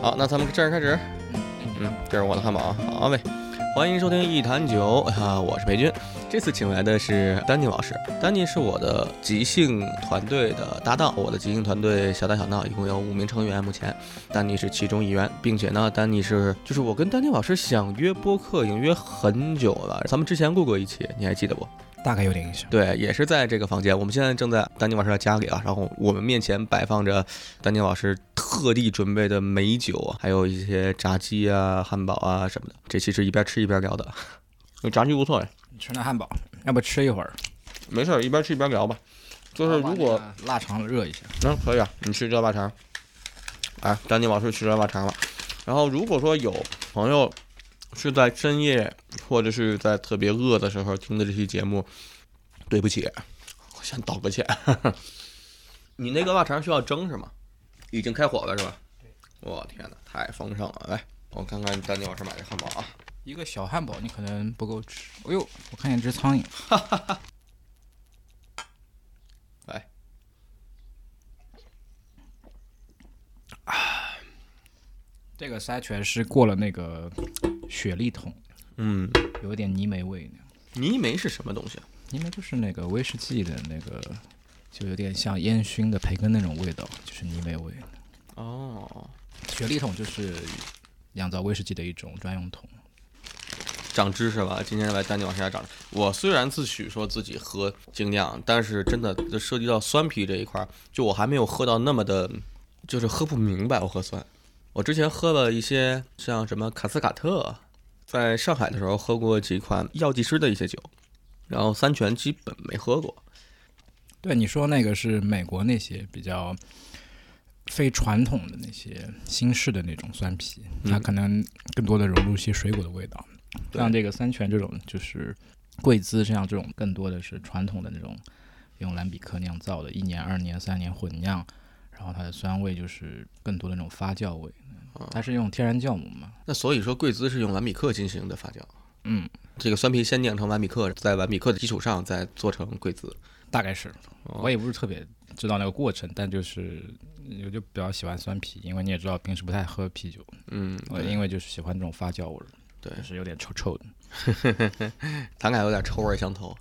好，那咱们正式开始。嗯，这是我的汉堡啊，好嘞。欢迎收听一坛酒啊，我是裴军。这次请来的是丹尼老师，丹尼是我的即兴团队的搭档。我的即兴团队小打小闹一共有五名成员，目前丹尼是其中一员，并且呢，丹尼是就是我跟丹尼老师想约播客已经约很久了，咱们之前录过一期，你还记得不？大概有点印象。对，也是在这个房间。我们现在正在丹尼老师的家里啊，然后我们面前摆放着丹尼老师特地准备的美酒啊，还有一些炸鸡啊、汉堡啊什么的。这期是一边吃一边聊的，炸鸡不错哎。吃那汉堡，要不吃一会儿？没事，一边吃一边聊吧。就是如果腊肠热一下，嗯，可以啊，你吃热腊肠。哎，丹尼老师吃热腊肠了。然后如果说有朋友。是在深夜或者是在特别饿的时候听的这期节目，对不起，我先道个歉。你那个腊肠需要蒸是吗？已经开火了是吧？我天哪，太丰盛了！来，我看看丹尼老师买的汉堡啊，一个小汉堡你可能不够吃。哎呦，我看见只苍蝇。哈哈哈。来，啊，这个塞全是过了那个。雪莉桶，嗯，有点泥煤味。泥煤是什么东西啊？泥煤就是那个威士忌的那个，就有点像烟熏的培根那种味道，就是泥煤味。哦，雪莉桶就是酿造威士忌的一种专用桶。长知识了，今天来带你往下长。我虽然自诩说自己喝精酿，但是真的就涉及到酸啤这一块，就我还没有喝到那么的，就是喝不明白我喝酸。我之前喝了一些像什么卡斯卡特，在上海的时候喝过几款药剂师的一些酒，然后三全基本没喝过。对，你说那个是美国那些比较非传统的那些新式的那种酸啤，它可能更多的融入一些水果的味道。像这个三全这种就是贵滋这样这种更多的是传统的那种用蓝比克酿造的，一年、二年、三年混酿，然后它的酸味就是更多的那种发酵味。它是用天然酵母嘛？那所以说贵兹是用蓝比克进行的发酵。嗯，这个酸啤先酿成蓝比克，在蓝比克的基础上再做成贵兹，大概是。我也不是特别知道那个过程，但就是我就比较喜欢酸啤，因为你也知道平时不太喝啤酒。嗯，我因为就是喜欢这种发酵味儿，对，是有点臭臭的。咱俩有点臭味相投。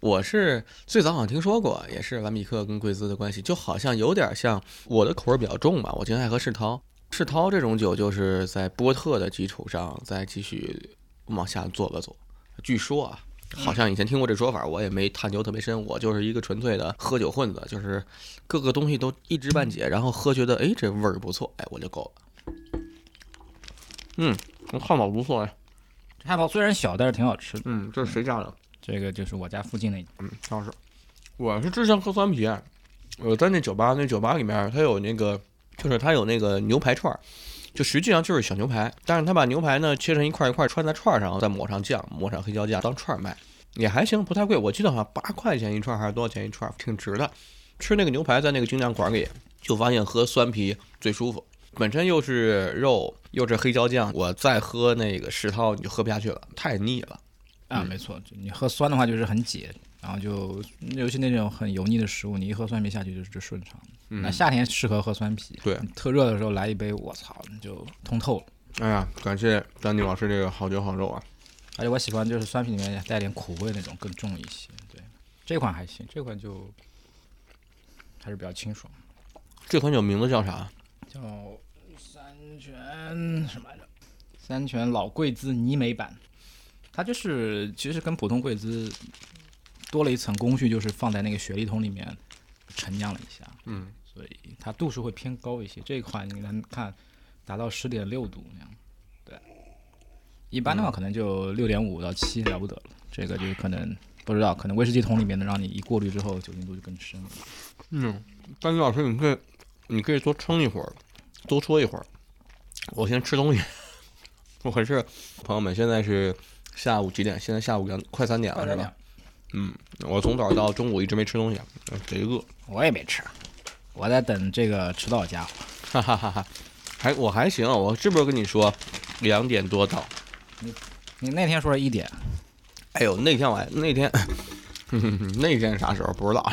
我是最早好像听说过，也是蓝比克跟贵兹的关系，就好像有点像我的口味比较重吧，我经常爱喝世涛。世涛这种酒就是在波特的基础上再继续往下做了做。据说啊，好像以前听过这说法，我也没探究特别深。我就是一个纯粹的喝酒混子，就是各个东西都一知半解，然后喝觉得哎这味儿不错，哎我就够了。嗯，汉堡不错哎，汉堡虽然小，但是挺好吃的。嗯，这是谁家的？这个就是我家附近那。嗯，超市。我是之前喝酸啤，我在那酒吧，那酒吧里面它有那个。就是它有那个牛排串儿，就实际上就是小牛排，但是他把牛排呢切成一块一块串在串上，再抹上酱，抹上黑椒酱当串儿卖，也还行，不太贵。我记得好像八块钱一串还是多少钱一串，挺值的。吃那个牛排在那个精酿馆里，就发现喝酸啤最舒服，本身又是肉又是黑椒酱，我再喝那个石涛你就喝不下去了，太腻了。啊，没错，你喝酸的话就是很解。然后就，尤其那种很油腻的食物，你一喝酸啤下去就是就顺畅。那夏天适合喝酸啤，对，特热的时候来一杯，我操，就通透了。哎呀，感谢丹尼老师这个好酒好肉啊！而且我喜欢就是酸啤里面带点苦味那种更重一些。对，这款还行，这款就还是比较清爽。这款酒名字叫啥？叫三全什么来着？三全老贵兹泥煤版。它就是其实跟普通贵兹。多了一层工序，就是放在那个雪梨桶里面陈酿了一下，嗯，所以它度数会偏高一些。这一款你能看达到十点六度那样，对，一般的话可能就六点五到七了不得了。这个就可能不知道，可能威士忌桶里面的让你一过滤之后酒精度就更深了。嗯，丹尼老师，你可以你可以多撑一会儿，多说一会儿，我先吃东西。我是朋友们，现在是下午几点？现在下午两快三点了，是吧？嗯，我从早到中午一直没吃东西，贼饿。我也没吃，我在等这个迟到家伙。哈哈哈哈还我还行，我是不是跟你说两点多到？你你那天说是一点？哎呦，那天我还那天 那天啥时候不知道？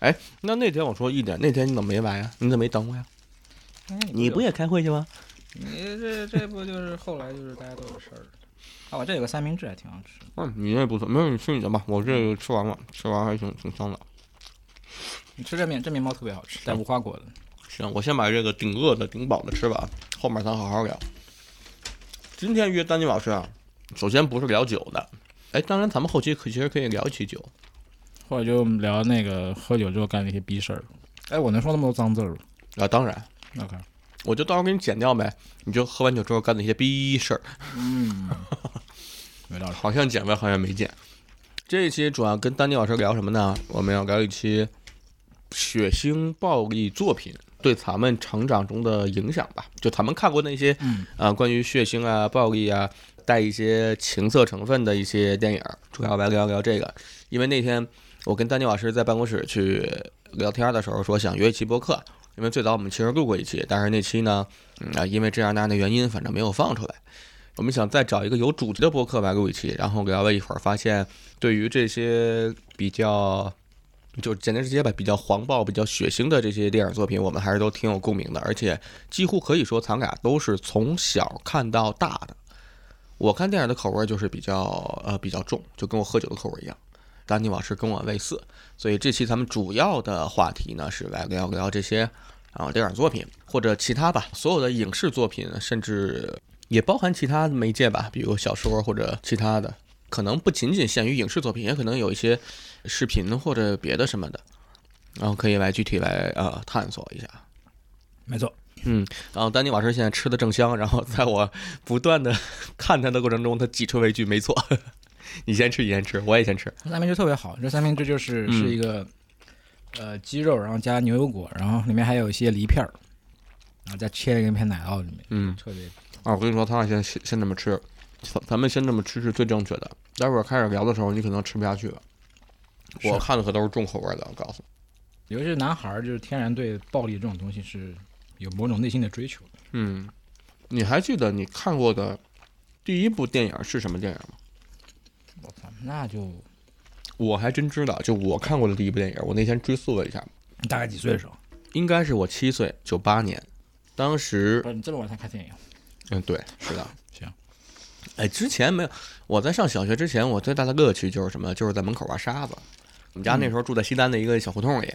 哎，那那天我说一点，那天你怎么没来呀？你怎么没等我呀？你不也开会去吗？你这这不就是后来就是大家都有事儿啊，我这有个三明治还挺好吃。嗯，你那不错，没有你吃你的吧，我这个吃完了，吃完还挺挺香的。你吃这面这面包特别好吃，带无花果的。行，我先把这个顶饿的、顶饱的吃完，后面咱好好聊。今天约丹尼老师啊，首先不是聊酒的，哎，当然咱们后期可其实可以聊一期酒，或者就聊那个喝酒之后干那些逼事儿。哎，我能说那么多脏字儿吗？啊，当然，OK，我就到时候给你剪掉呗，你就喝完酒之后干那些逼事儿，嗯，没道理。好像剪呗，好像没剪。这一期主要跟丹尼老师聊什么呢？我们要聊一期血腥暴力作品对咱们成长中的影响吧。就咱们看过那些嗯啊、关于血腥啊、暴力啊，带一些情色成分的一些电影，主要来聊聊这个。因为那天我跟丹尼老师在办公室去聊天的时候，说想约一期播客，因为最早我们其实录过一期，但是那期呢，嗯啊，因为这样那样的原因，反正没有放出来。我们想再找一个有主题的播客来录一期，然后聊了一会儿，发现对于这些比较，就简单直接吧，比较黄暴、比较血腥的这些电影作品，我们还是都挺有共鸣的，而且几乎可以说咱俩都是从小看到大的。我看电影的口味就是比较呃比较重，就跟我喝酒的口味一样。丹尼老师跟我类似，所以这期咱们主要的话题呢是来聊聊这些啊电影作品或者其他吧，所有的影视作品，甚至也包含其他媒介吧，比如小说或者其他的，可能不仅仅限于影视作品，也可能有一些视频或者别的什么的，然后可以来具体来呃探索一下。没错，嗯，然后丹尼老师现在吃的正香，然后在我不断的看他的过程中，他挤出了一句：“没错，你先吃，你先吃，我也先吃。三明治特别好，这三明治就是嗯是一个、呃鸡肉，然后加牛油果，然后里面还有一些梨片儿，然后再切了一片奶酪里面，”嗯，特别啊，我跟你说，他俩先先先这么吃，咱咱们先这么吃是最正确的。待会儿开始聊的时候，你可能吃不下去了。我看的可都是重口味的，我告诉你。尤其是男孩儿，就是天然对暴力这种东西是有某种内心的追求的。嗯，你还记得你看过的第一部电影是什么电影吗？那就我还真知道，就我看过的第一部电影，我那天追溯了一下，你大概几岁的时候？应该是我七岁，九八年，当时不是你这么晚才看电影？嗯，对，是的。行。哎，之前没有，我在上小学之前，我最大的乐趣就是什么？就是在门口玩沙子。我们家那时候住在西单的一个小胡同里，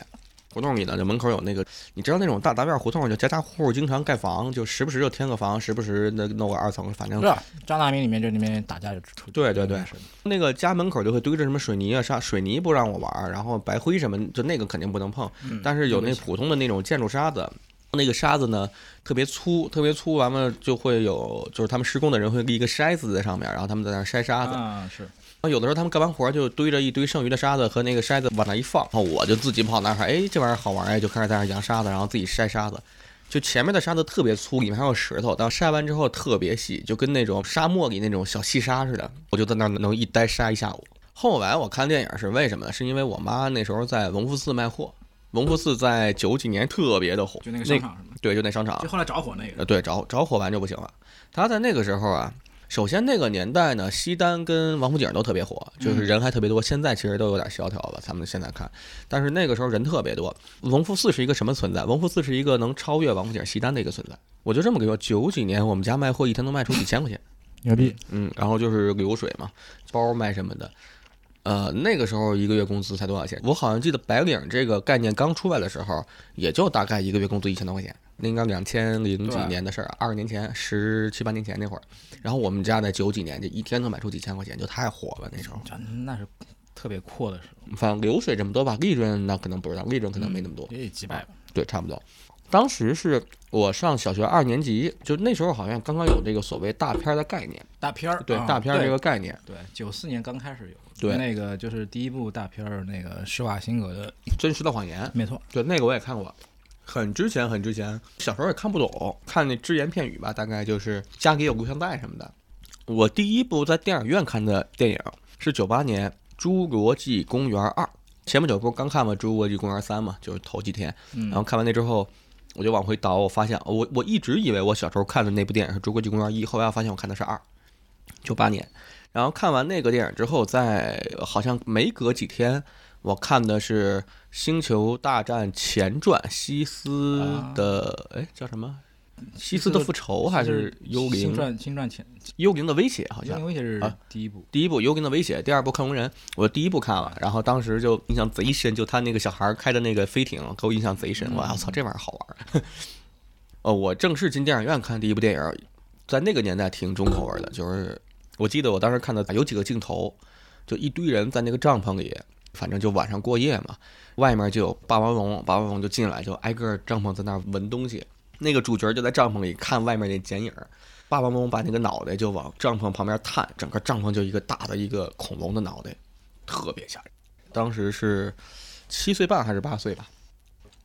胡同里呢，就门口有那个，你知道那种大杂院胡同，就家家户户经常盖房，就时不时就添个房，时不时那弄个二层，反正是？张大民里面就里面打架就出。对对对那个家门口就会堆着什么水泥啊、沙水泥不让我玩儿，然后白灰什么，就那个肯定不能碰。嗯但是有那普通的那种建筑沙子，那个沙子呢特别粗，特别粗，完了就会有，就是他们施工的人会立一个筛子在上面，然后他们在那筛沙子。啊，是有的时候他们干完活儿就堆着一堆剩余的沙子和那个筛子往那一放，然后我就自己跑那儿，哎，这玩意儿好玩哎，就开始在那儿扬沙子，然后自己筛沙子。就前面的沙子特别粗，里面还有石头，但筛完之后特别细，就跟那种沙漠里那种小细沙似的。我就在那儿能一待筛一下午。后来我看电影是为什么呢？是因为我妈那时候在隆福寺卖货，隆福寺在九几年特别的火，就那个商场是吗？对，就那商场就，后来着火那个。呃，对，着着火完就不行了。他在那个时候啊，首先那个年代呢，西单跟王府井都特别火，就是人还特别多。现在其实都有点萧条了，咱们现在看，但是那个时候人特别多。隆福寺是一个什么存在？隆福寺是一个能超越王府井、西单的一个存在。我就这么跟你说，九几年我们家卖货一天能卖出几千块钱，牛逼！嗯，然后就是流水嘛，包卖什么的。呃，那个时候一个月工资才多少钱？我好像记得白领这个概念刚出来的时候，也就大概一个月工资一千多块钱，那应该两千零几年的事儿，二十年前，十七八年前那会儿。然后我们家在九几年，就一天能卖出几千块钱，就太火了那时候。这那是特别阔的时候，反正流水这么多吧，利润那可能不知道，利润可能没那么多。也几百吧。对，差不多。当时是我上小学二年级，就那时候好像刚刚有这个所谓大片儿的概念，大片儿，对、啊大片儿这个概念。对，九四年刚开始有。对那个就是第一部大片儿，那个施瓦辛格的，真实的谎言，没错。对，那个我也看过，很之前很之前，小时候也看不懂，看那只言片语吧，大概就是家里有录像带什么的。我第一部在电影院看的电影是九八年《侏罗纪公园二》，前不久不是刚看完《侏罗纪公园三》嘛，就是头几天，嗯然后看完那之后，我就往回倒，我发现我我一直以为我小时候看的那部电影是《侏罗纪公园一》，后来我发现我看的是二，九八年。然后看完那个电影之后，在好像没隔几天，我看的是《星球大战前传：西斯的》，哎，叫什么？西斯的复仇还是幽灵？星传星传前幽灵的威胁，好像。幽灵威胁是第一部。第一部幽灵的威胁，第二部克隆人。我第一部看了，然后当时就印象贼深，就他那个小孩开的那个飞艇，给我印象贼深。我操，这玩意儿好玩。哦，我正式进电影院看第一部电影，在那个年代挺重口味的，就是我记得我当时看的有几个镜头，就一堆人在那个帐篷里。反正就晚上过夜嘛，外面就有霸王龙，霸王龙就进来，就挨个帐篷在那儿闻东西。那个主角就在帐篷里看外面那剪影，霸王龙把那个脑袋就往帐篷旁边探，整个帐篷就一个大的一个恐龙的脑袋，特别吓人。当时是七岁半还是八岁吧？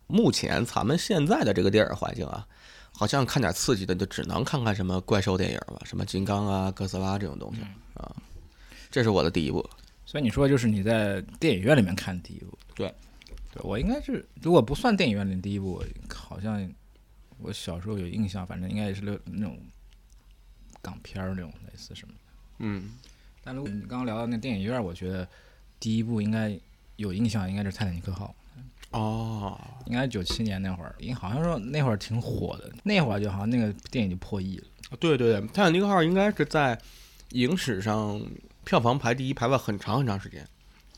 目前咱们现在的这个电影环境啊，好像看点刺激的就只能看看什么怪兽电影了，什么金刚啊、哥斯拉这种东西啊。这是我的第一部。所以你说就是你在电影院里面看第一部，对，对我应该是如果不算电影院里第一部，好像我小时候有印象，反正应该也是那那种港片儿那种类似什么的。嗯，但如果你刚刚聊到那电影院，我觉得第一部应该有印象，应该是《泰坦尼克号》。哦，应该九七年那会儿，因为好像说那会儿挺火的，那会儿就好像那个电影就破亿了。对对对，《泰坦尼克号》应该是在影史上。票房排第一排了很长很长时间，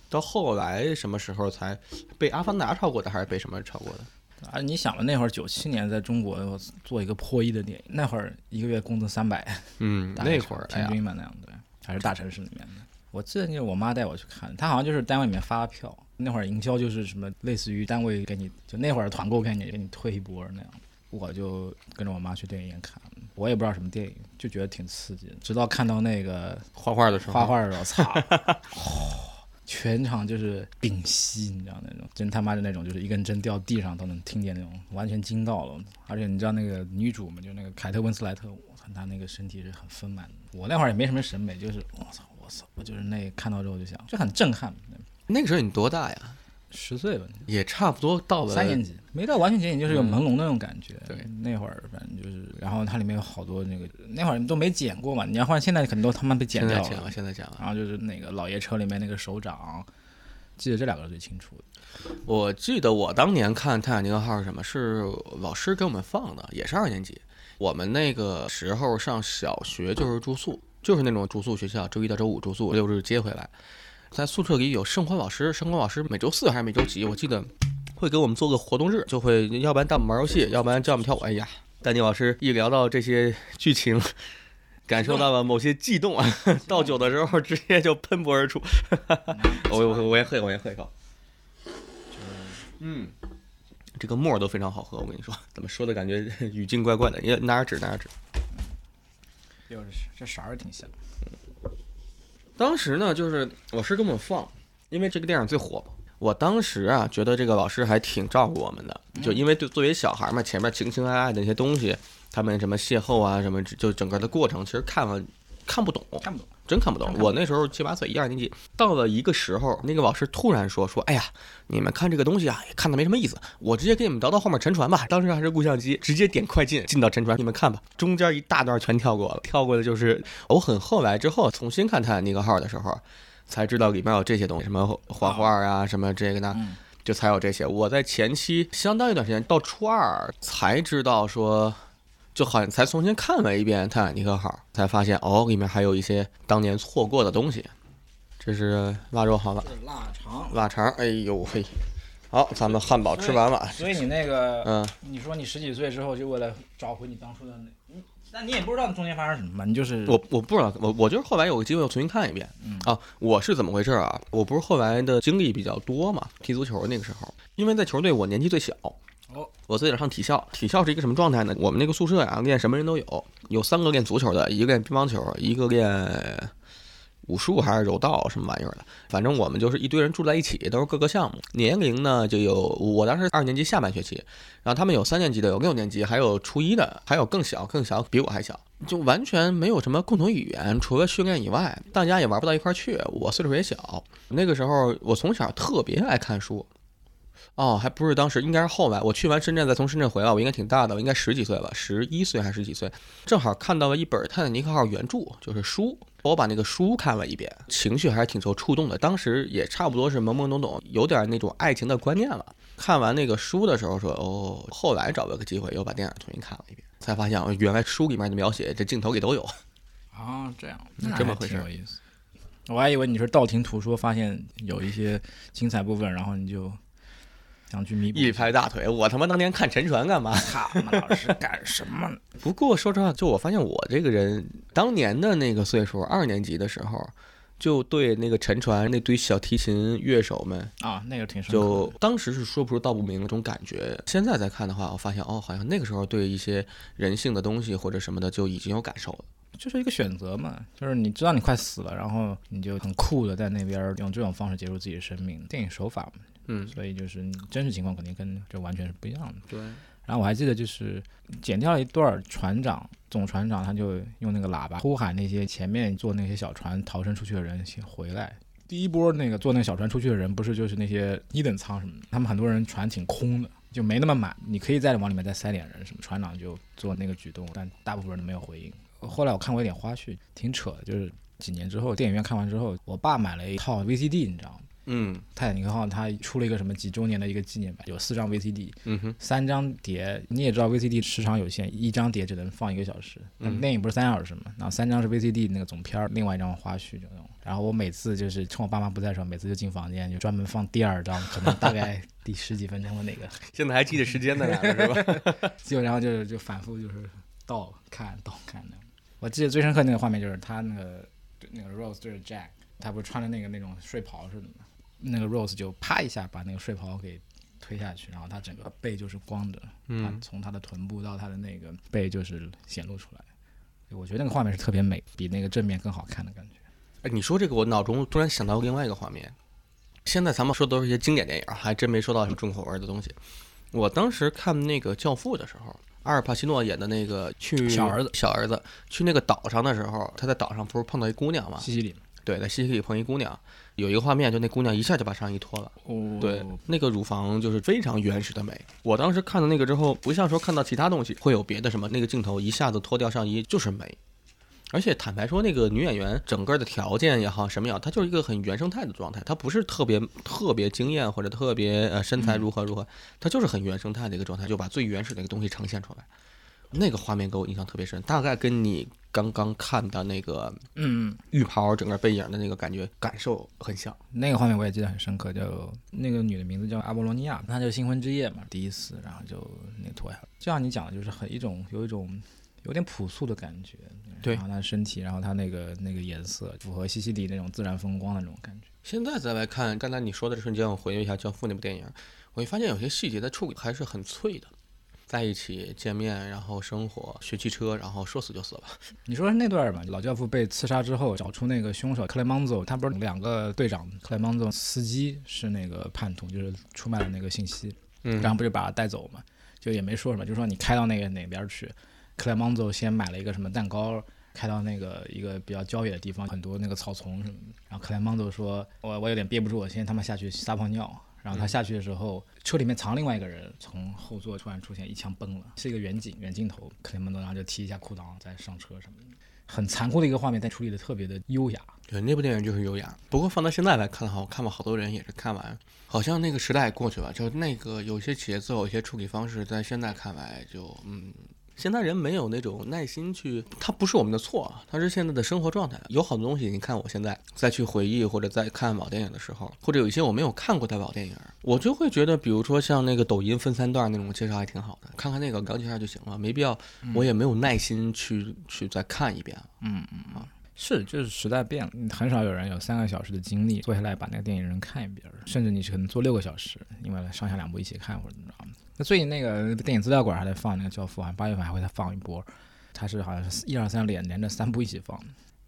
到后来什么时候才被《阿凡达》超过的，还是被什么超过的？啊，你想吧，那会儿九七年在中国做一个破亿的电影，那会儿一个月工资三百，嗯，那会儿平均吧那样对，还是大城市里面的。我记得就是我妈带我去看，她好像就是单位里面发票，那会儿营销就是什么类似于单位给你就那会儿团购概念给你推一波那样，我就跟着我妈去电影院看。我也不知道什么电影，就觉得挺刺激的。直到看到那个画画的时候，画画的时候，操！全场就是屏息，你知道那种，真他妈的那种，就是一根针掉地上都能听见那种，完全惊到了。而且你知道那个女主嘛，就那个凯特温斯莱特，我操，她那个身体是很丰满的。我那会儿也没什么审美，就是我操，我操，我就是那看到之后就想，就很震撼。那个时候你多大呀？十岁吧，也差不多到了三年级，没到完全解瘾，就是有朦胧的那种感觉。对，那会儿反正就是，然后它里面有好多那个，那会儿都没剪过嘛。你要换现在，肯定都他妈被剪掉了。现在剪了，现在剪了。然后就是那个老爷车里面那个手掌，记得这两个是最清楚的。我记得我当年看《泰坦尼克号》是什么？是老师给我们放的，也是二年级。我们那个时候上小学就是住宿，就是那种住宿学校，周一到周五住宿，六日接回来。在宿舍里有生活老师，生活老师每周四还是每周几？我记得会给我们做个活动日，就会要不然带我们玩游戏，要不然教我们跳舞。哎呀，丹尼老师一聊到这些剧情，感受到了某些悸动啊！倒酒的时候直接就喷薄而出。我我我也喝，我也喝一口。嗯，这个沫都非常好喝，我跟你说，怎么说的感觉 语境怪怪的？你拿点纸，拿点纸。又是这色儿挺香。当时呢，就是老师给我们放，因为这个电影最火。我当时啊，觉得这个老师还挺照顾我们的，就因为对作为小孩嘛，前面情情爱爱的那些东西，他们什么邂逅啊，什么就整个的过程，其实看了看不懂，看不懂。真看不懂，我那时候七八岁，一二年级，到了一个时候，那个老师突然说说，哎呀，你们看这个东西啊，也看的没什么意思，我直接给你们倒到后面沉船吧。当时还是录像机，直接点快进，进到沉船，你们看吧。中间一大段全跳过了，跳过的就是我很后来之后重新看泰坦尼克号的时候，才知道里面有这些东西，什么画画啊，什么这个那，就才有这些。我在前期相当一段时间，到初二才知道说。就好像才重新看了一遍《泰坦尼克号》，才发现哦，里面还有一些当年错过的东西。这是腊肉，好了。腊肠。腊肠，哎呦嘿，好，咱们汉堡吃完了。所以你那个，嗯，你说你十几岁之后就为了找回你当初的那，那你也不知道中间发生什么嘛？你就是我，我不知道，我我就是后来有个机会又重新看一遍。嗯啊，我是怎么回事啊？我不是后来的经历比较多嘛？踢足球那个时候，因为在球队我年纪最小。哦，我自己上体校，体校是一个什么状态呢？我们那个宿舍呀，练什么人都有，有三个练足球的，一个练乒乓球，一个练武术还是柔道什么玩意儿的。反正我们就是一堆人住在一起，都是各个项目。年龄呢，就有我当时二年级下半学期，然后他们有三年级的，有六年级，还有初一的，还有更小更小，比我还小，就完全没有什么共同语言，除了训练以外，大家也玩不到一块儿去。我岁数也小，那个时候我从小特别爱看书。哦，还不是当时，应该是后来。我去完深圳，再从深圳回来，我应该挺大的，我应该十几岁吧，十一岁还是十几岁，正好看到了一本《泰坦尼克号》原著，就是书。我把那个书看了一遍，情绪还是挺受触动的。当时也差不多是懵懵懂懂，有点那种爱情的观念了。看完那个书的时候说，哦，后来找了个机会又把电影重新看了一遍，才发现原来书里面的描写这镜头里都有。啊，这样，这么回事，有意思。我还以为你是道听途说，发现有一些精彩部分，然后你就想去弥补。一拍大腿，我他妈当年看沉船干嘛？他们老师干什么？不过说实话，就我发现我这个人当年的那个岁数，二年级的时候，就对那个沉船那堆小提琴乐手们啊，那个挺就当时是说不出道不明那种感觉。现在再看的话，我发现哦，好像那个时候对一些人性的东西或者什么的就已经有感受了。就是一个选择嘛，就是你知道你快死了，然后你就很酷的在那边用这种方式结束自己的生命，电影手法嘛，嗯，所以就是真实情况肯定跟这完全是不一样的。对。然后我还记得就是剪掉了一段船长，总船长他就用那个喇叭呼喊那些前面坐那些小船逃生出去的人先回来。第一波那个坐那个小船出去的人，不是就是那些一等舱什么的，他们很多人船挺空的，就没那么满，你可以再往里面再塞点人什么。船长就做那个举动，但大部分人都没有回应。后来我看过一点花絮，挺扯的，就是几年之后，电影院看完之后，我爸买了一套 VCD，你知道吗？嗯，泰坦尼克号它出了一个什么几周年的一个纪念版，有四张 VCD，嗯哼，三张碟。你也知道 VCD 时长有限，一张碟只能放一个小时。嗯，电影不是三小时嘛？然后三张是 VCD 那个总片儿，另外一张花絮就那种。然后我每次就是趁我爸妈不在的时候，每次就进房间就专门放第二张，可能大概第十几分钟的那个。现在还记得时间的呢，是吧？就然后就就反复就是倒看倒看的。我记得最深刻那个画面就是他那个那个 Rose 对着 Jack，他不是穿着那个那种睡袍似的吗？那个 Rose 就啪一下把那个睡袍给推下去，然后他整个背就是光的，嗯，从他的臀部到他的那个背就是显露出来。我觉得那个画面是特别美，比那个正面更好看的感觉。哎，你说这个，我脑中突然想到另外一个画面。现在咱们说的都是一些经典电影，还真没说到什么重口味的东西。我当时看那个《教父》的时候。阿尔帕西诺演的那个去小儿子小儿子去那个岛上的时候，他在岛上不是碰到一姑娘吗？西西里。对，在西西里碰一姑娘，有一个画面，就那姑娘一下就把上衣脱了。哦。对，那个乳房就是非常原始的美。我当时看到那个之后，不像说看到其他东西会有别的什么，那个镜头一下子脱掉上衣就是美。而且坦白说，那个女演员整个的条件也好，什么也好，她就是一个很原生态的状态，她不是特别特别惊艳或者特别呃身材如何如何，她就是很原生态的一个状态，就把最原始的一个东西呈现出来。那个画面给我印象特别深，大概跟你刚刚看的那个嗯浴袍整个背影的那个感觉感受很像。那个画面我也记得很深刻，就那个女的名字叫阿波罗尼亚，她就新婚之夜嘛，第一次，然后就那个脱下来，就像你讲的，就是很一种有一种。有点朴素的感觉，对，然后他身体，然后她那个那个颜色符合西西里那种自然风光的那种感觉。现在再来看刚才你说的瞬间，我回忆一下《教父》那部电影，我会发现有些细节的处理还是很脆的。在一起见面，然后生活，学汽车，然后说死就死了。你说那段吧？老教父被刺杀之后，找出那个凶手克莱芒佐，他不是两个队长，克莱芒佐司机是那个叛徒，就是出卖了那个信息，嗯，然后不就把他带走嘛？就也没说什么，就说你开到那个哪边去。克莱芒佐先买了一个什么蛋糕，开到那个一个比较郊野的地方，很多那个草丛什么。然后克莱芒佐说：“我我有点憋不住，我先他妈下去撒泡尿。”然后他下去的时候，车里面藏另外一个人，从后座突然出现，一枪崩了，是一个远景远镜头。克莱芒佐然后就提一下裤裆再上车什么的，很残酷的一个画面，但处理的特别的优雅。对，那部电影就是优雅。不过放到现在来看的话，我看吧，好多人也是看完，好像那个时代过去了，就那个有些节奏、有些处理方式，在现在看来就嗯。现在人没有那种耐心去，它不是我们的错，它是现在的生活状态。有好多东西，你看我现在再去回忆或者在看老电影的时候，或者有一些我没有看过的老电影，我就会觉得，比如说像那个抖音分三段那种介绍还挺好的，看看那个了解一下就行了，没必要，我也没有耐心去去再看一遍。嗯嗯啊，是，就是时代变了，很少有人有三个小时的精力坐下来把那个电影人看一遍，甚至你是可能坐六个小时，因为上下两部一起看或者怎么着。那最近那个电影资料馆还在放那个《教父》，好像八月份还会再放一波。它是好像是一二三连连着三部一起放。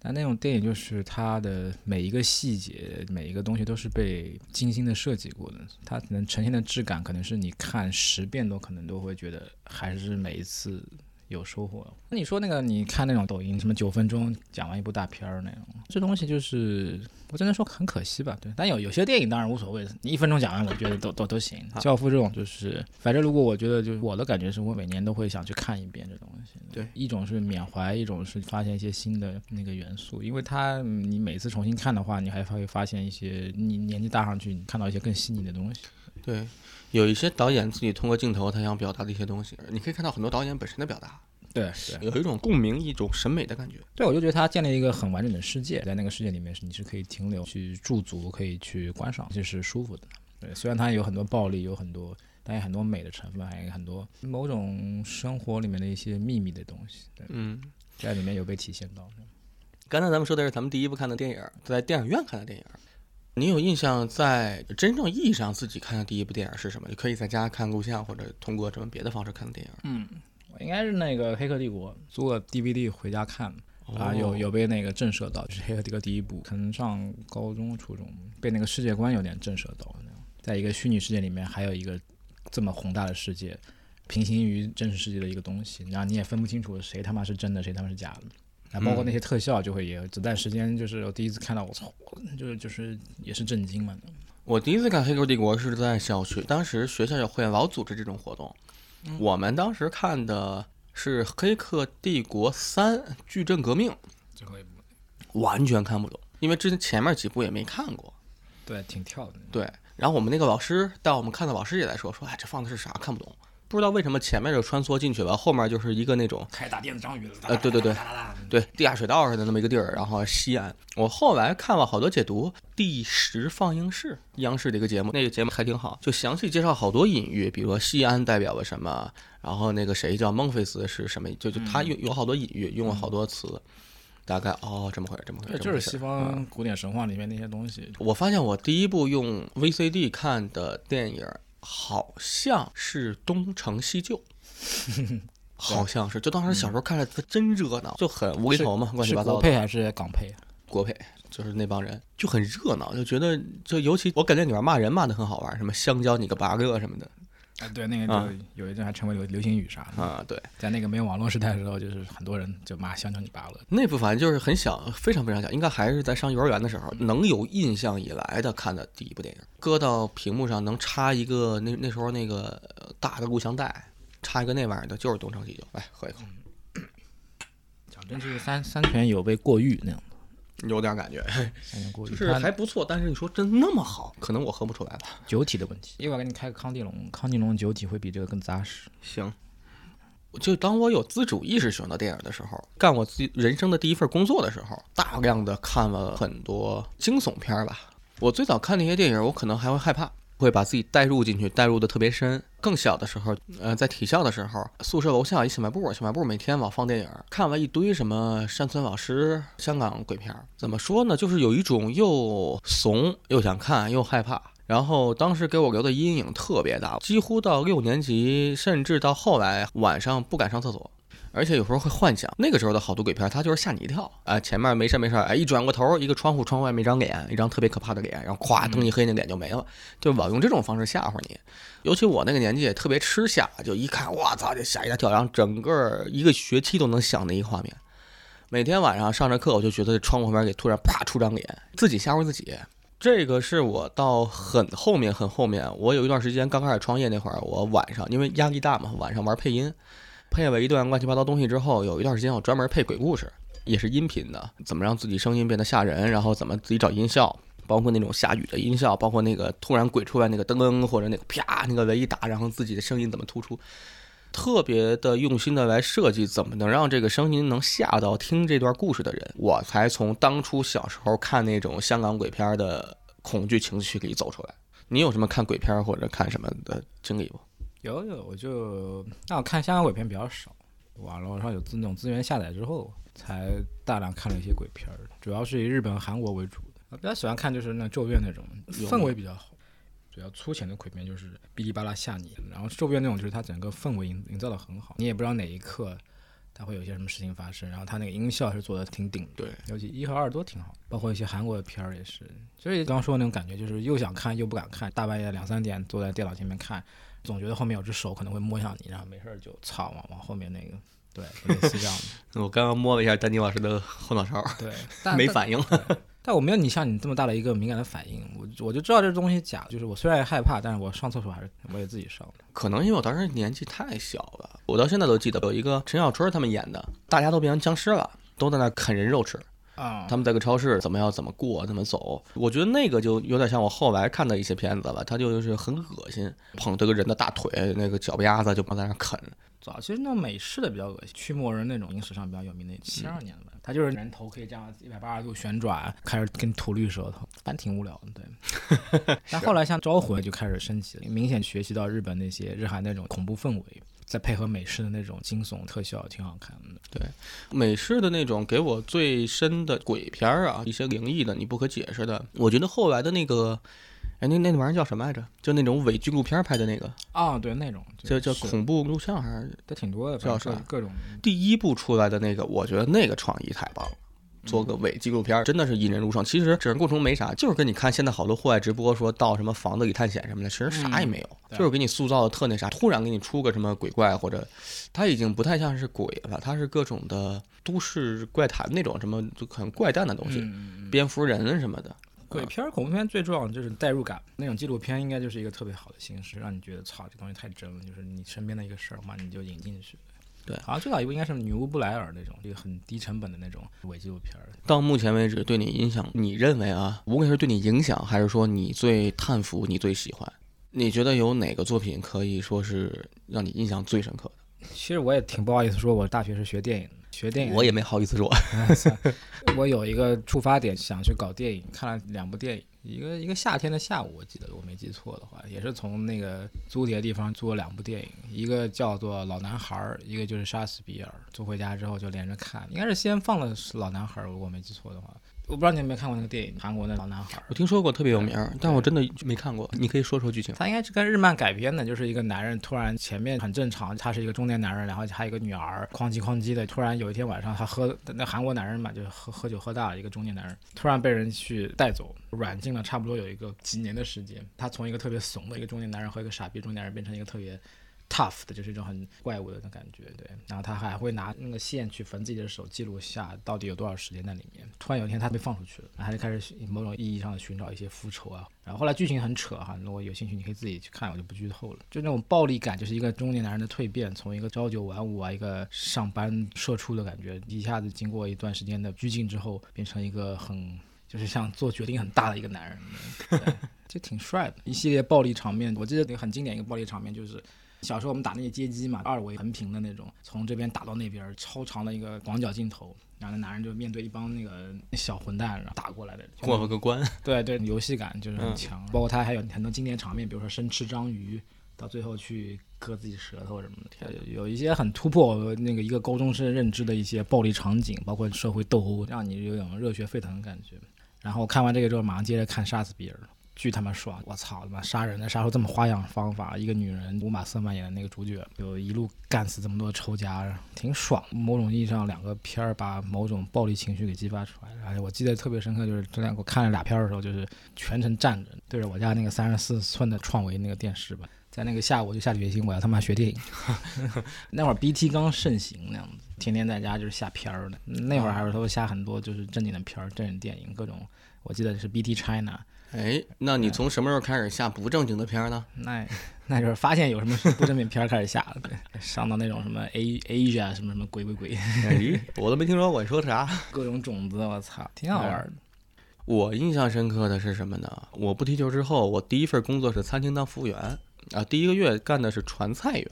但那种电影就是它的每一个细节、每一个东西都是被精心的设计过的，它能呈现的质感可能是你看十遍都可能都会觉得还是每一次有收获。那你说那个，你看那种抖音，什么九分钟讲完一部大片儿那种，这东西就是我只能说很可惜吧。对，但有有些电影当然无所谓，你一分钟讲完，我觉得都都都行。教父这种就是，反正如果我觉得就是我的感觉是我每年都会想去看一遍这东西。对，一种是缅怀，一种是发现一些新的那个元素，因为它你每次重新看的话，你还会发现一些你年纪大上去，你看到一些更细腻的东西。对。有一些导演自己通过镜头，他想表达的一些东西，你可以看到很多导演本身的表达，对，有一种共鸣，一种审美的感觉。对，我就觉得他建立一个很完整的世界，在那个世界里面是你是可以停留、去驻足、可以去观赏，这是舒服的。对，虽然它有很多暴力，有很多，但也很多美的成分，还有很多某种生活里面的一些秘密的东西。对，嗯，在里面有被体现到。刚才咱们说的是咱们第一部看的电影，在电影院看的电影。你有印象，在真正意义上自己看的第一部电影是什么？你可以在家看录像，或者通过什么别的方式看的电影。嗯，我应该是那个《黑客帝国》，租了 DVD 回家看，啊，有有被那个震慑到，就是《黑客帝国》第一部，可能上高中、初中，被那个世界观有点震慑到。在一个虚拟世界里面，还有一个这么宏大的世界，平行于真实世界的一个东西，然后你也分不清楚谁他妈是真的，谁他妈是假的。啊，包括那些特效就会也子弹时间，就是我第一次看到，我操，就是就是也是震惊嘛。我第一次看《黑客帝国》是在小学，当时学校有会老组织这种活动。我们当时看的是《黑客帝国三：矩阵革命》，最后一部完全看不懂，因为之前前面几部也没看过。对，挺跳的。对，然后我们那个老师带我们看的老师也在说说，哎，这放的是啥？看不懂。不知道为什么前面就穿梭进去了，后面就是一个那种开大电子章鱼的，呃，对对对，对地下水道似的那么一个地儿，然后西安。我后来看了好多解读，第十放映室央视的一个节目，那个节目还挺好，就详细介绍好多隐喻，比如说西安代表了什么，然后那个谁叫孟菲斯是什么，就就他用有好多隐喻，用了好多词，大概哦这么回事，这么回事，就是西方古典神话里面那些东西。我发现我第一部用 VCD 看的电影。好像是东成西就，好像是。就当时小时候看着真热闹，就很无厘头嘛，乱七八糟。国配还是港配？国配，就是那帮人就很热闹，就觉得就尤其我感觉里面骂人骂的很好玩，什么香蕉你个八个什么的。啊，对，那个就有一阵还成为流流行语啥的啊。对，在那个没有网络时代的时候，就是很多人就骂香蕉你爸了。那部反正就是很小，非常非常小，应该还是在上幼儿园的时候，能有印象以来的看的第一部电影。搁到屏幕上能插一个那那时候那个大的录像带，插一个那玩意儿的，就是《东成西就》。来喝一口。讲真，这个三三拳有被过誉那样。有点感觉，就是还不错，但是你说真那么好，可能我喝不出来吧。酒体的问题，一会儿给你开个康帝龙，康帝龙酒体会比这个更扎实。行，就当我有自主意识选择电影的时候，干我自己人生的第一份工作的时候，大量的看了很多惊悚片吧。我最早看那些电影，我可能还会害怕。会把自己带入进去，带入的特别深。更小的时候，呃，在体校的时候，宿舍楼下一小卖部，小卖部每天老放电影，看完一堆什么山村老师、香港鬼片。怎么说呢？就是有一种又怂又想看又害怕。然后当时给我留的阴影特别大，几乎到六年级，甚至到后来晚上不敢上厕所。而且有时候会幻想，那个时候的好多鬼片，它就是吓你一跳啊！前面没事没事，哎，一转过头，一个窗户，窗外面一张脸，一张特别可怕的脸，然后咵灯一黑，那脸就没了，就老用这种方式吓唬你。尤其我那个年纪也特别吃吓，就一看，我操，就吓一大跳，然后整个一个学期都能想那一个画面。每天晚上上着课，我就觉得窗户后面给突然啪出张脸，自己吓唬自己。这个是我到很后面很后面，我有一段时间刚开始创业那会儿，我晚上因为压力大嘛，晚上玩配音。配了一段乱七八糟东西之后，有一段时间我专门配鬼故事，也是音频的，怎么让自己声音变得吓人，然后怎么自己找音效，包括那种下雨的音效，包括那个突然鬼出来那个噔噔或者那个啪那个雷一打，然后自己的声音怎么突出，特别的用心的来设计，怎么能让这个声音能吓到听这段故事的人，我才从当初小时候看那种香港鬼片的恐惧情绪里走出来。你有什么看鬼片或者看什么的经历不？有有，我就那我看香港鬼片比较少，网络上有资那种资源下载之后，才大量看了一些鬼片儿，主要是以日本、韩国为主的。我比较喜欢看就是那咒怨那种，氛围比较好。比较粗浅的鬼片就是哔哩吧啦吓你，然后咒怨那种就是它整个氛围营营造的很好，你也不知道哪一刻它会有些什么事情发生，然后它那个音效是做的挺顶，对，尤其一和二都挺好，包括一些韩国的片儿也是。所以刚刚说的那种感觉就是又想看又不敢看，大半夜两三点坐在电脑前面看。总觉得后面有只手可能会摸向你，然后没事儿就操往往后面那个对，类似这样的。我刚刚摸了一下丹尼老师的后脑勺，对，但没反应。但我没有你像你这么大的一个敏感的反应，我我就知道这东西假。就是我虽然害怕，但是我上厕所还是我也自己上的。可能因为我当时年纪太小了，我到现在都记得有一个陈小春他们演的，大家都变成僵尸了，都在那啃人肉吃。啊，他们在个超市怎么样怎么过怎么走，我觉得那个就有点像我后来看的一些片子了，他就是很恶心，捧着个人的大腿，那个脚丫子就往在那啃。早其实那美式的比较恶心，驱魔人那种影史上比较有名的，七二年的，他就是人头可以这样一百八十度旋转，开始跟你吐绿舌头，反正挺无聊的，对。但后来像招魂就开始升级了，明显学习到日本那些日韩那种恐怖氛围。再配合美式的那种惊悚特效，挺好看的。对，美式的那种给我最深的鬼片儿啊，一些灵异的、你不可解释的。我觉得后来的那个，哎，那那玩意儿叫什么来着？就那种伪纪录片拍的那个啊，对，那种叫叫恐怖录像还是？都挺多的，叫啥？各种。第一部出来的那个，我觉得那个创意太棒了。做个伪纪录片，真的是引人入胜。其实整个过程没啥，就是跟你看现在好多户外直播，说到什么房子里探险什么的，其实啥也没有，就是给你塑造的特那啥。突然给你出个什么鬼怪，或者它已经不太像是鬼了，它是各种的都市怪谈那种什么就很怪诞的东西，蝙蝠人什么的。鬼片、恐怖片最重要的就是代入感，那种纪录片应该就是一个特别好的形式，让你觉得操，这东西太真了，就是你身边的一个事儿嘛，你就引进去。对，好像最早一部应该是《女巫布莱尔》那种，一个很低成本的那种伪纪录片。到目前为止，对你影响，你认为啊，无论是对你影响，还是说你最叹服、你最喜欢，你觉得有哪个作品可以说是让你印象最深刻的？其实我也挺不好意思说，我大学是学电影，学电影我也没好意思说。我有一个出发点，想去搞电影，看了两部电影。一个一个夏天的下午，我记得我没记错的话，也是从那个租碟地方租了两部电影，一个叫做《老男孩》，一个就是《杀死比尔》。租回家之后就连着看，应该是先放了《老男孩》，如果没记错的话。我不知道你有没有看过那个电影，韩国的老男孩。我听说过，特别有名，但我真的没看过。你可以说说剧情。他应该是跟日漫改编的，就是一个男人突然前面很正常，他是一个中年男人，然后还有一个女儿，哐叽哐叽的。突然有一天晚上，他喝那韩国男人嘛，就是喝喝酒喝大了，一个中年男人突然被人去带走，软禁了差不多有一个几年的时间。他从一个特别怂的一个中年男人和一个傻逼中年男人变成一个特别。Tough 的就是一种很怪物的那感觉，对。然后他还会拿那个线去缝自己的手，记录下到底有多少时间在里面。突然有一天他被放出去了，然后就开始某种意义上的寻找一些复仇啊。然后后来剧情很扯哈，如果有兴趣你可以自己去看，我就不剧透了。就那种暴力感，就是一个中年男人的蜕变，从一个朝九晚五啊，一个上班社畜的感觉，一下子经过一段时间的拘禁之后，变成一个很就是像做决定很大的一个男人，就挺帅的。一系列暴力场面，我记得很经典一个暴力场面就是。小时候我们打那些街机嘛，二维横屏的那种，从这边打到那边，超长的一个广角镜头，然后那男人就面对一帮那个小混蛋，然后打过来的，过了个关。对对，游戏感就是很强，包括他还有很多经典场面，比如说生吃章鱼，到最后去割自己舌头什么的，有一些很突破那个一个高中生认知的一些暴力场景，包括社会斗殴，让你有种热血沸腾的感觉。然后看完这个之后，马上接着看《杀死比尔》。巨他妈爽！我操他妈杀人的杀出这么花样方法，一个女人，乌玛瑟曼演的那个主角，就一路干死这么多仇家，挺爽。某种意义上，两个片儿把某种暴力情绪给激发出来。而且我记得特别深刻，就是这两个看了俩片儿的时候，就是全程站着，对着我家那个三十四寸的创维那个电视吧，在那个下午就下决心，我要他妈学电影。那会儿 BT 刚盛行那样子，天天在家就是下片儿的。那会儿还是都下很多就是正经的片儿、真人电影，各种。我记得是 BT China。哎，那你从什么时候开始下不正经的片儿呢？那那就是发现有什么不正经片儿开始下了，对，上到那种什么 A Asia 什么什么鬼鬼鬼，哎，我都没听说过，你说的啥？各种种子，我操，挺好玩的。我印象深刻的是什么呢？我不踢球之后，我第一份工作是餐厅当服务员啊，第一个月干的是传菜员。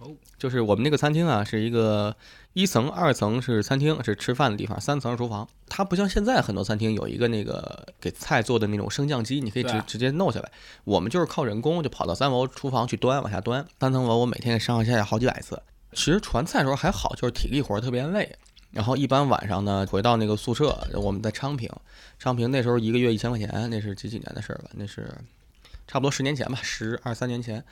哦，就是我们那个餐厅啊，是一个一层、二层是餐厅，是吃饭的地方，三层是厨房。它不像现在很多餐厅有一个那个给菜做的那种升降机，你可以直直接弄下来。我们就是靠人工，就跑到三楼厨房去端，往下端。三层楼我每天上上下下好几百次。其实传菜的时候还好，就是体力活特别累。然后一般晚上呢，回到那个宿舍，我们在昌平，昌平那时候一个月一千块钱，那是几几年的事儿了？那是差不多十年前吧，十二三年前。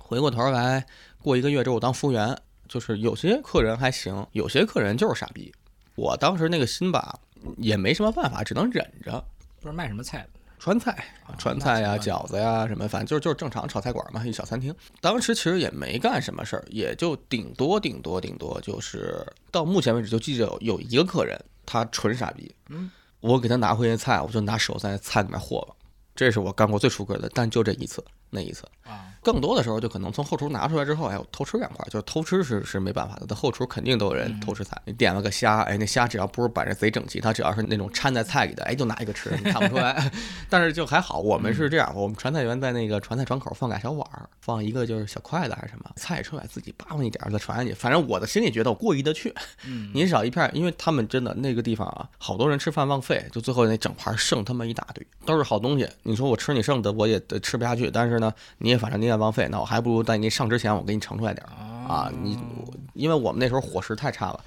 回过头来，过一个月之后，我当服务员，就是有些客人还行，有些客人就是傻逼。我当时那个心吧，也没什么办法，只能忍着。不是卖什么菜川菜啊，川菜呀、饺子呀什么，反正就是就是正常炒菜馆嘛，一小餐厅。当时其实也没干什么事儿，也就顶多顶多顶多就是到目前为止就记着有有一个客人，他纯傻逼，嗯，我给他拿回去菜，我就拿手在菜里面和了，这是我干过最出格的，但就这一次，那一次啊，更多的时候就可能从后厨拿出来之后，哎，我偷吃两块，就是偷吃是是没办法的，在后厨肯定都有人偷吃菜。你点了个虾，哎，那虾只要不是摆着贼整齐，它只要是那种掺在菜里的，哎，就拿一个吃，你看不出来。但是就还好，我们是这样，我们传菜员在那个传菜窗口放俩小碗儿，放一个就是小筷子还是什么，菜出来自己扒拉一点儿再传下去。反正我的心里觉得我过意得去。嗯，你少一片儿，因为他们真的那个地方啊，好多人吃饭浪费，就最后那整盘剩他妈一大堆，都是好东西。你说我吃你剩的，我也得吃不下去。但是呢，你也反正你也浪费，那我还不如在你上之前我给你盛出来点儿啊。你因为我们那时候伙食太差了，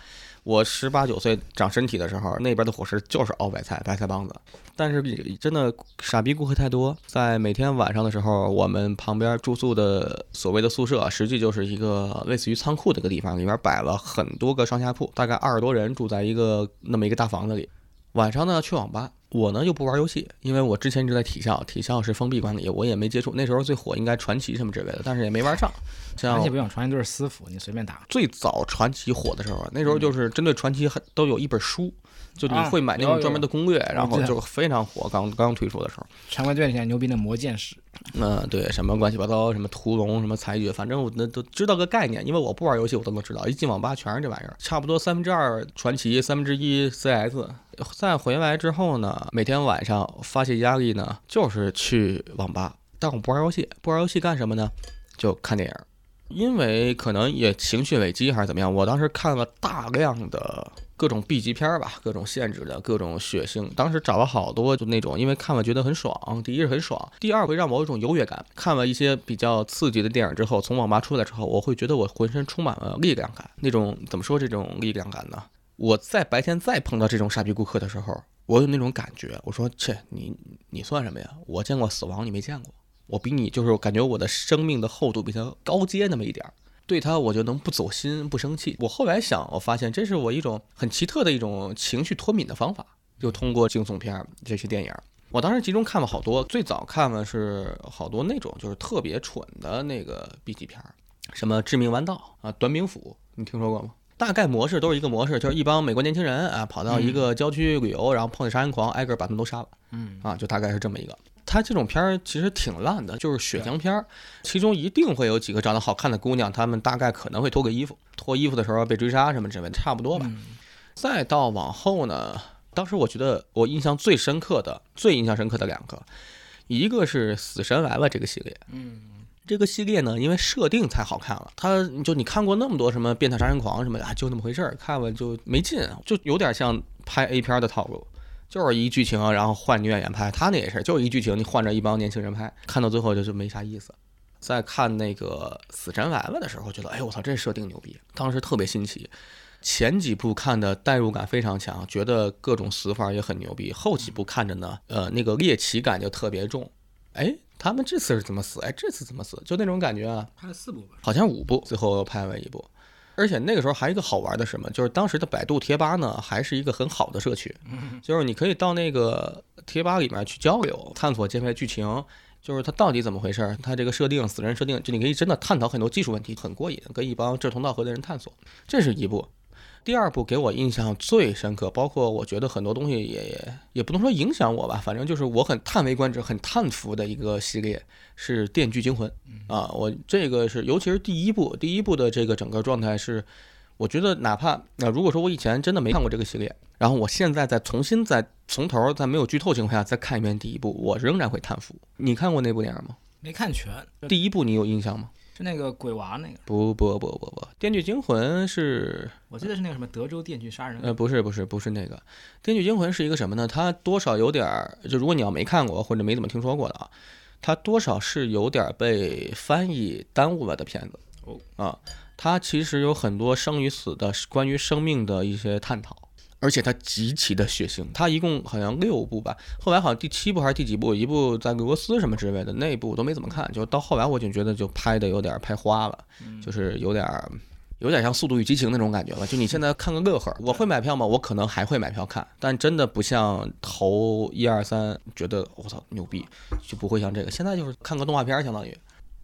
我十八九岁长身体的时候，那边的伙食就是熬白菜、白菜帮子。但是真的傻逼顾客太多，在每天晚上的时候，我们旁边住宿的所谓的宿舍，实际就是一个类似于仓库的一个地方，里面摆了很多个上下铺，大概二十多人住在一个那么一个大房子里。晚上呢去网吧，我呢又不玩游戏，因为我之前一直在体校，体校是封闭管理，我也没接触。那时候最火应该传奇什么之类的，但是也没玩上。像而且不用，传奇都是私服，你随便打。最早传奇火的时候，那时候就是针对传奇很都有一本书，就你会买那种专门的攻略，然后就非常火。刚刚推出的时候，常规队现在牛逼的魔剑士，嗯，对，什么乱七八糟，什么屠龙，什么裁决，反正我那都知道个概念，因为我不玩游戏，我都能知道。一进网吧全是这玩意儿，差不多三分之二传奇，三分之一 CS。再回来之后呢，每天晚上发泄压力呢，就是去网吧，但我不玩游戏，不玩游戏干什么呢？就看电影。因为可能也情绪累积还是怎么样，我当时看了大量的各种 B 级片儿吧，各种限制的，各种血腥。当时找了好多，就那种，因为看了觉得很爽。第一是很爽，第二会让我有一种优越感。看了一些比较刺激的电影之后，从网吧出来之后，我会觉得我浑身充满了力量感。那种怎么说这种力量感呢？我在白天再碰到这种傻逼顾客的时候，我有那种感觉，我说切，你你算什么呀？我见过死亡，你没见过。我比你就是感觉我的生命的厚度比他高阶那么一点儿，对他我就能不走心不生气。我后来想，我发现这是我一种很奇特的一种情绪脱敏的方法，就通过惊悚片这些电影。我当时集中看了好多，最早看的是好多那种就是特别蠢的那个 B 级片儿，什么《致命弯道》啊，《短柄斧》，你听说过吗？大概模式都是一个模式，就是一帮美国年轻人啊跑到一个郊区旅游，然后碰见杀人狂，挨个把他们都杀了。嗯啊，就大概是这么一个。他这种片儿其实挺烂的，就是血浆片儿，其中一定会有几个长得好看的姑娘，她们大概可能会脱个衣服，脱衣服的时候被追杀什么之类的，差不多吧。再到往后呢，当时我觉得我印象最深刻的、最印象深刻的两个，一个是《死神来了》这个系列，嗯，这个系列呢，因为设定才好看了，它就你看过那么多什么变态杀人狂什么的，啊，就那么回事儿，看了就没劲，就有点像拍 A 片的套路。就是一剧情，然后换女演员拍，他那也是，就是一剧情，你换着一帮年轻人拍，看到最后就就没啥意思。在看那个《死神来了》的时候，觉得哎我操，这设定牛逼，当时特别新奇。前几部看的代入感非常强，觉得各种死法也很牛逼。后几部看着呢，呃，那个猎奇感就特别重。哎，他们这次是怎么死？哎，这次怎么死？就那种感觉啊。拍了四部吧，好像五部，最后又拍了一部。而且那个时候还有一个好玩的什么，就是当时的百度贴吧呢，还是一个很好的社区，就是你可以到那个贴吧里面去交流，探索这片剧情，就是它到底怎么回事，它这个设定、死人设定，就你可以真的探讨很多技术问题，很过瘾，跟一帮志同道合的人探索。这是一部。第二部给我印象最深刻，包括我觉得很多东西也也也不能说影响我吧，反正就是我很叹为观止、很叹服的一个系列是《电锯惊魂》啊。我这个是尤其是第一部，第一部的这个整个状态是，我觉得哪怕那如果说我以前真的没看过这个系列，然后我现在再重新再从头在没有剧透情况下再看一遍第一部，我仍然会叹服。你看过那部电影吗？没看全。第一部你有印象吗？是那个鬼娃那个？不不不不不，《电锯惊魂》是我记得是那个什么德州电锯杀人。呃，不是不是不是那个，《电锯惊魂》是一个什么呢？它多少有点儿，就如果你要没看过或者没怎么听说过的啊，它多少是有点被翻译耽误了的片子。哦啊，它其实有很多生与死的关于生命的一些探讨。而且它极其的血腥，它一共好像六部吧，后来好像第七部还是第几部，一部在俄罗斯什么之类的，那部都没怎么看，就到后来我就觉得就拍的有点拍花了，就是有点有点像《速度与激情》那种感觉了。就你现在看个乐呵，我会买票吗？我可能还会买票看，但真的不像头一二三觉得我操牛逼，就不会像这个。现在就是看个动画片，相当于。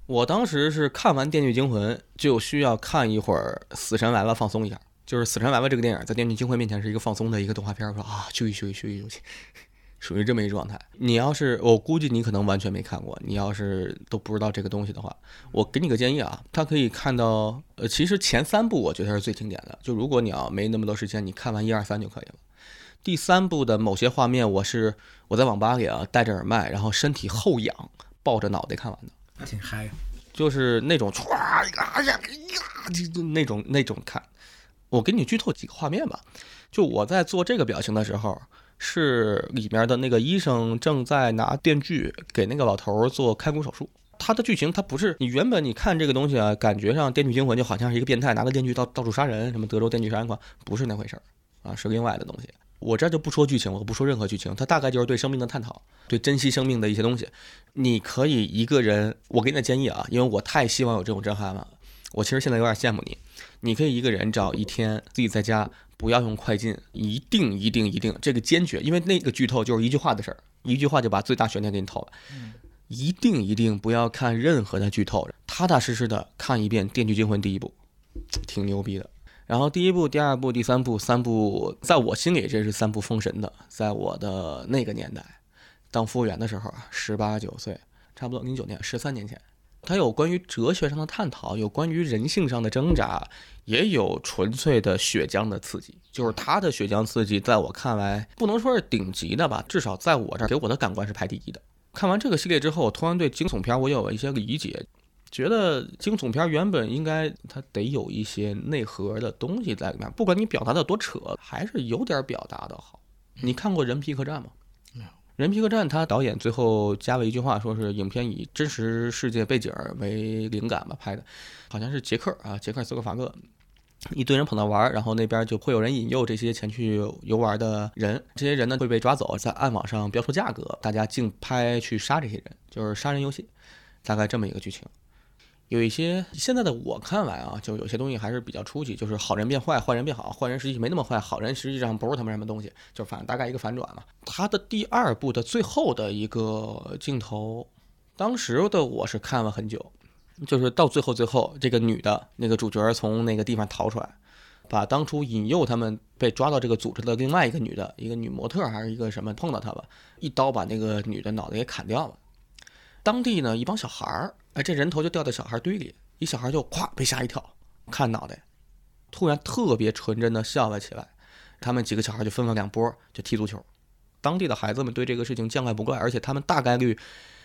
我当时是看完《电锯惊魂》，就需要看一会儿《死神来了》，放松一下。就是《死神来了》这个电影，在《电锯惊魂》面前是一个放松的一个动画片。我说啊，休息休息休息休息，属于这么一状态。你要是，我估计你可能完全没看过。你要是都不知道这个东西的话，我给你个建议啊，它可以看到，呃，其实前三部我觉得是最经典的。就如果你要没那么多时间，你看完一二三就可以了。第三部的某些画面，我是我在网吧里啊，戴着耳麦，然后身体后仰，抱着脑袋看完的。还挺嗨，就是那种唰呀呀，就那种那种看。我给你剧透几个画面吧。就我在做这个表情的时候，是里面的那个医生正在拿电锯给那个老头做开骨手术。他的剧情他不是你原本你看这个东西啊，感觉上《电锯惊魂》就好像是一个变态拿个电锯到到处杀人，什么德州电锯杀人狂，不是那回事儿啊，是另外的东西。我这就不说剧情，我不说任何剧情，它大概就是对生命的探讨，对珍惜生命的一些东西。你可以一个人，我给你的建议啊，因为我太希望有这种震撼了。我其实现在有点羡慕你，你可以一个人找一天自己在家，不要用快进，一定一定一定，这个坚决，因为那个剧透就是一句话的事儿，一句话就把最大悬念给你透了。一定一定不要看任何的剧透，踏踏实实的看一遍《电锯惊魂》第一部，挺牛逼的。然后第一部、第二部、第三部，三部在我心里这是三部封神的。在我的那个年代，当服务员的时候啊，十八九岁，差不多零九年，十三年前，它有关于哲学上的探讨，有关于人性上的挣扎，也有纯粹的血浆的刺激。就是它的血浆刺激，在我看来不能说是顶级的吧，至少在我这儿给我的感官是排第一的。看完这个系列之后，我突然对惊悚片我有了一些理解。觉得惊悚片原本应该它得有一些内核的东西在里面，不管你表达的多扯，还是有点表达的好。你看过《人皮客栈》吗？《人皮客栈》他导演最后加了一句话，说是影片以真实世界背景为灵感吧拍的，好像是捷克啊，捷克斯洛伐克，一堆人捧着玩，然后那边就会有人引诱这些前去游玩的人，这些人呢会被抓走，在暗网上标出价格，大家竞拍去杀这些人，就是杀人游戏，大概这么一个剧情。有一些现在的我看来啊，就有些东西还是比较初级，就是好人变坏，坏人变好，坏人实际没那么坏，好人实际上不是他们什么东西，就反正大概一个反转嘛。他的第二部的最后的一个镜头，当时的我是看了很久，就是到最后最后，这个女的那个主角从那个地方逃出来，把当初引诱他们被抓到这个组织的另外一个女的，一个女模特还是一个什么碰到他了，一刀把那个女的脑袋给砍掉了。当地呢，一帮小孩儿，哎，这人头就掉在小孩堆里，一小孩就咵被吓一跳，看脑袋，突然特别纯真的笑了起来。他们几个小孩就分了两波，就踢足球。当地的孩子们对这个事情见怪不怪，而且他们大概率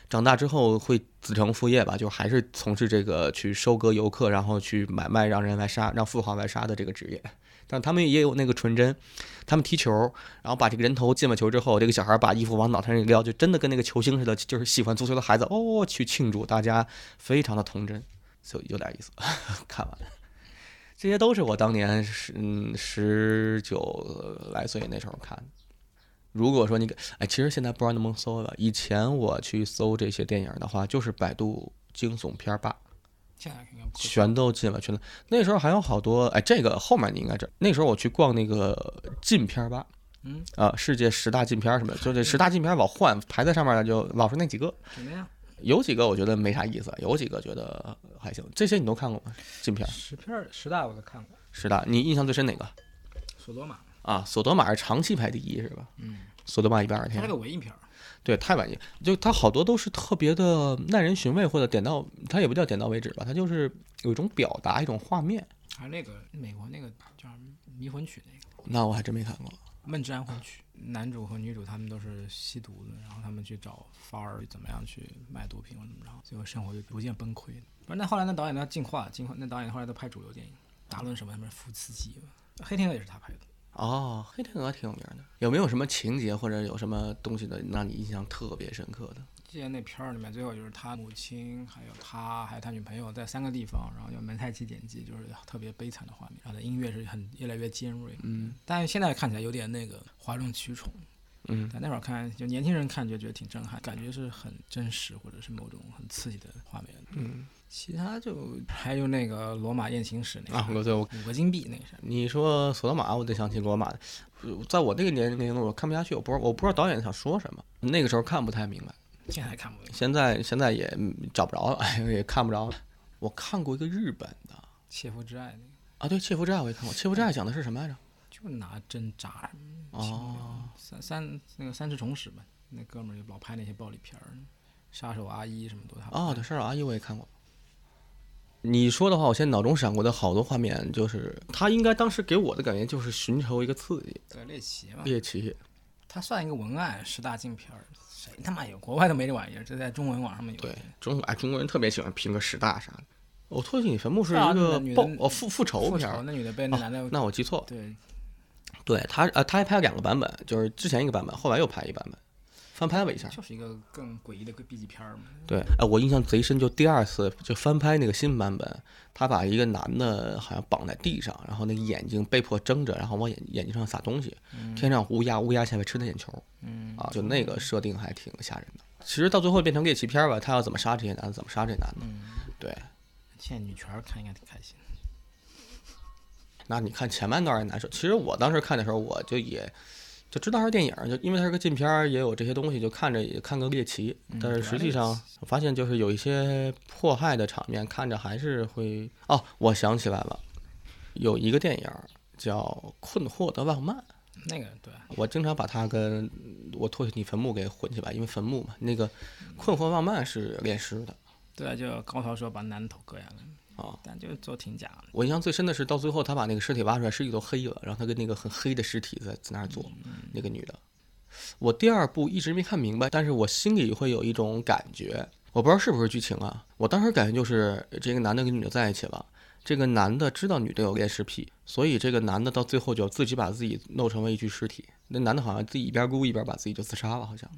长大之后会子承父业吧，就还是从事这个去收割游客，然后去买卖，让人来杀，让富豪来杀的这个职业。但他们也有那个纯真，他们踢球，然后把这个人头进了球之后，这个小孩把衣服往脑袋上一撩，就真的跟那个球星似的，就是喜欢足球的孩子哦去庆祝，大家非常的童真，就有点意思。看完，这些都是我当年十嗯十九来岁那时候看的。如果说你给哎，其实现在不知道能不能搜了。以前我去搜这些电影的话，就是百度惊悚片吧。全都进了，全都。那时候还有好多，哎，这个后面你应该知道。那时候我去逛那个禁片吧，嗯啊，世界十大禁片什么，就这十大禁片老换，排在上面的就老是那几个。怎么样？有几个我觉得没啥意思，有几个觉得还行。这些你都看过吗？禁片？十片十大我都看过。十大，你印象最深哪个？索多玛。啊，索多玛是长期排第一是吧？嗯。索多玛一百二十天。它是个文艺片。对，太文艺，就它好多都是特别的耐人寻味，或者点到，它也不叫点到为止吧，它就是有一种表达，一种画面。还有那个美国那个叫《迷魂曲》那个，那我还真没看过。《梦之安魂曲》，男主和女主他们都是吸毒的，然后他们去找法儿怎么样去卖毒品或怎么着，最后生活就逐渐崩溃。不是，那后来那导演他进化，进化，那导演后来都拍主流电影，达伦什么什么福斯基，黑天鹅也是他拍的。哦，黑天鹅挺有名的，有没有什么情节或者有什么东西的让你印象特别深刻的？记得那片儿里面最后就是他母亲，还有他，还有他女朋友在三个地方，然后用蒙太奇剪辑，就是特别悲惨的画面。然后音乐是很越来越尖锐，嗯，但是现在看起来有点那个哗众取宠。嗯，但那会儿看，就年轻人看就觉得挺震撼，感觉是很真实，或者是某种很刺激的画面。嗯，其他就还有那个罗马艳情史那个啊，对我五个金币那个是。你说索多玛，我就想起罗马在我那个年龄，我看不下去，我不知道我不知道导演想说什么，那个时候看不太明白。现在看不明白。现在现在也嗯找不着了，哎，也看不着了。我看过一个日本的切肤之爱那个，啊，对《切肤之爱》我也看过，《切肤之爱》讲的是什么来着？就拿针扎哦，三三那个三只虫史嘛，那哥们儿就老拍那些暴力片儿，杀手阿姨什么都他哦，对，《杀手阿姨》我也看过。你说的话，我现在脑中闪过的好多画面，就是他应该当时给我的感觉就是寻求一个刺激，对猎奇嘛，猎奇。他算一个文案十大禁片儿，谁他妈有？国外都没这玩意儿，这在中文网上面有。对，中哎中国人特别喜欢评个十大啥的。我托起你坟墓是啊一个报哦复复仇片儿，那女的被那男的、那我记错了。对对他呃他还拍了两个版本，就是之前一个版本，后来又拍一版本，翻拍了一下。就是一个更诡异的个 B 级片儿嘛。对，哎，我印象贼深，就第二次就翻拍那个新版本，他把一个男的好像绑在地上，然后那个眼睛被迫睁着，然后往眼眼睛上撒东西，天上乌鸦，乌鸦下面吃他眼球，嗯啊，就那个设定还挺吓人的。其实到最后变成猎奇片儿吧，他要怎么杀这些男的，怎么杀这男的，嗯，对。现在女权看应该挺开心。那你看前半段也难受。其实我当时看的时候，我就也就知道是电影，就因为它是个禁片儿，也有这些东西，就看着也看个猎奇。但是实际上，我发现就是有一些迫害的场面，看着还是会哦。我想起来了，有一个电影叫《困惑的浪漫》，那个对，我经常把它跟我托起你坟墓给混起来，因为坟墓嘛，那个《困惑浪漫》是炼尸的。对啊，就高潮时候把男的头割下来，啊，但就做挺假的。我印象最深的是到最后，他把那个尸体挖出来，尸体都黑了，然后他跟那个很黑的尸体在在那儿做，那个女的。我第二部一直没看明白，但是我心里会有一种感觉，我不知道是不是剧情啊。我当时感觉就是这个男的跟女的在一起了，这个男的知道女的有恋尸癖，所以这个男的到最后就自己把自己弄成了一具尸体。那男的好像自己一边哭一边把自己就自杀了，好像。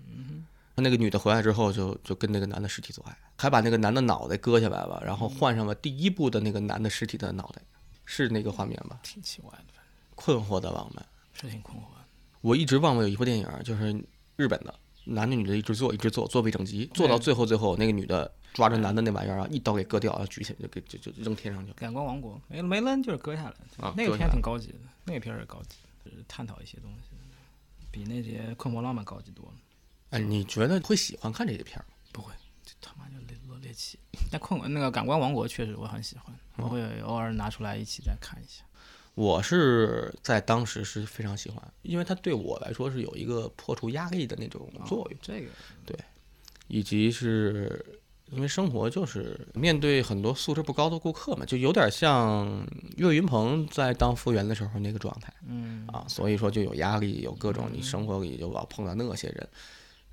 那个女的回来之后就就跟那个男的尸体做爱，还把那个男的脑袋割下来了，然后换上了第一部的那个男的尸体的脑袋，是那个画面吧？挺奇怪的，困惑的浪漫。是挺困惑的。我一直忘了有一部电影，就是日本的，男的女的一直做，一直做，做未整集，做到最后最后，那个女的抓着男的那玩意儿啊，一刀给割掉，然后举起来就给就就扔天上去了。感官王国没没扔就是割下来，啊那个片挺高级的，那个片儿也高级，就是探讨一些东西，比那些困惑浪漫高级多了。哎，你觉得会喜欢看这些片儿吗？不会，这他妈就猎罗猎奇。但困那个感官王国确实我很喜欢，我会偶尔拿出来一起再看一下。我是在当时是非常喜欢，因为它对我来说是有一个破除压力的那种作用，这个对以及是因为生活就是面对很多素质不高的顾客嘛，就有点像岳云鹏在当服务员的时候那个状态。嗯啊，所以说就有压力，有各种你生活里就老碰到那些人，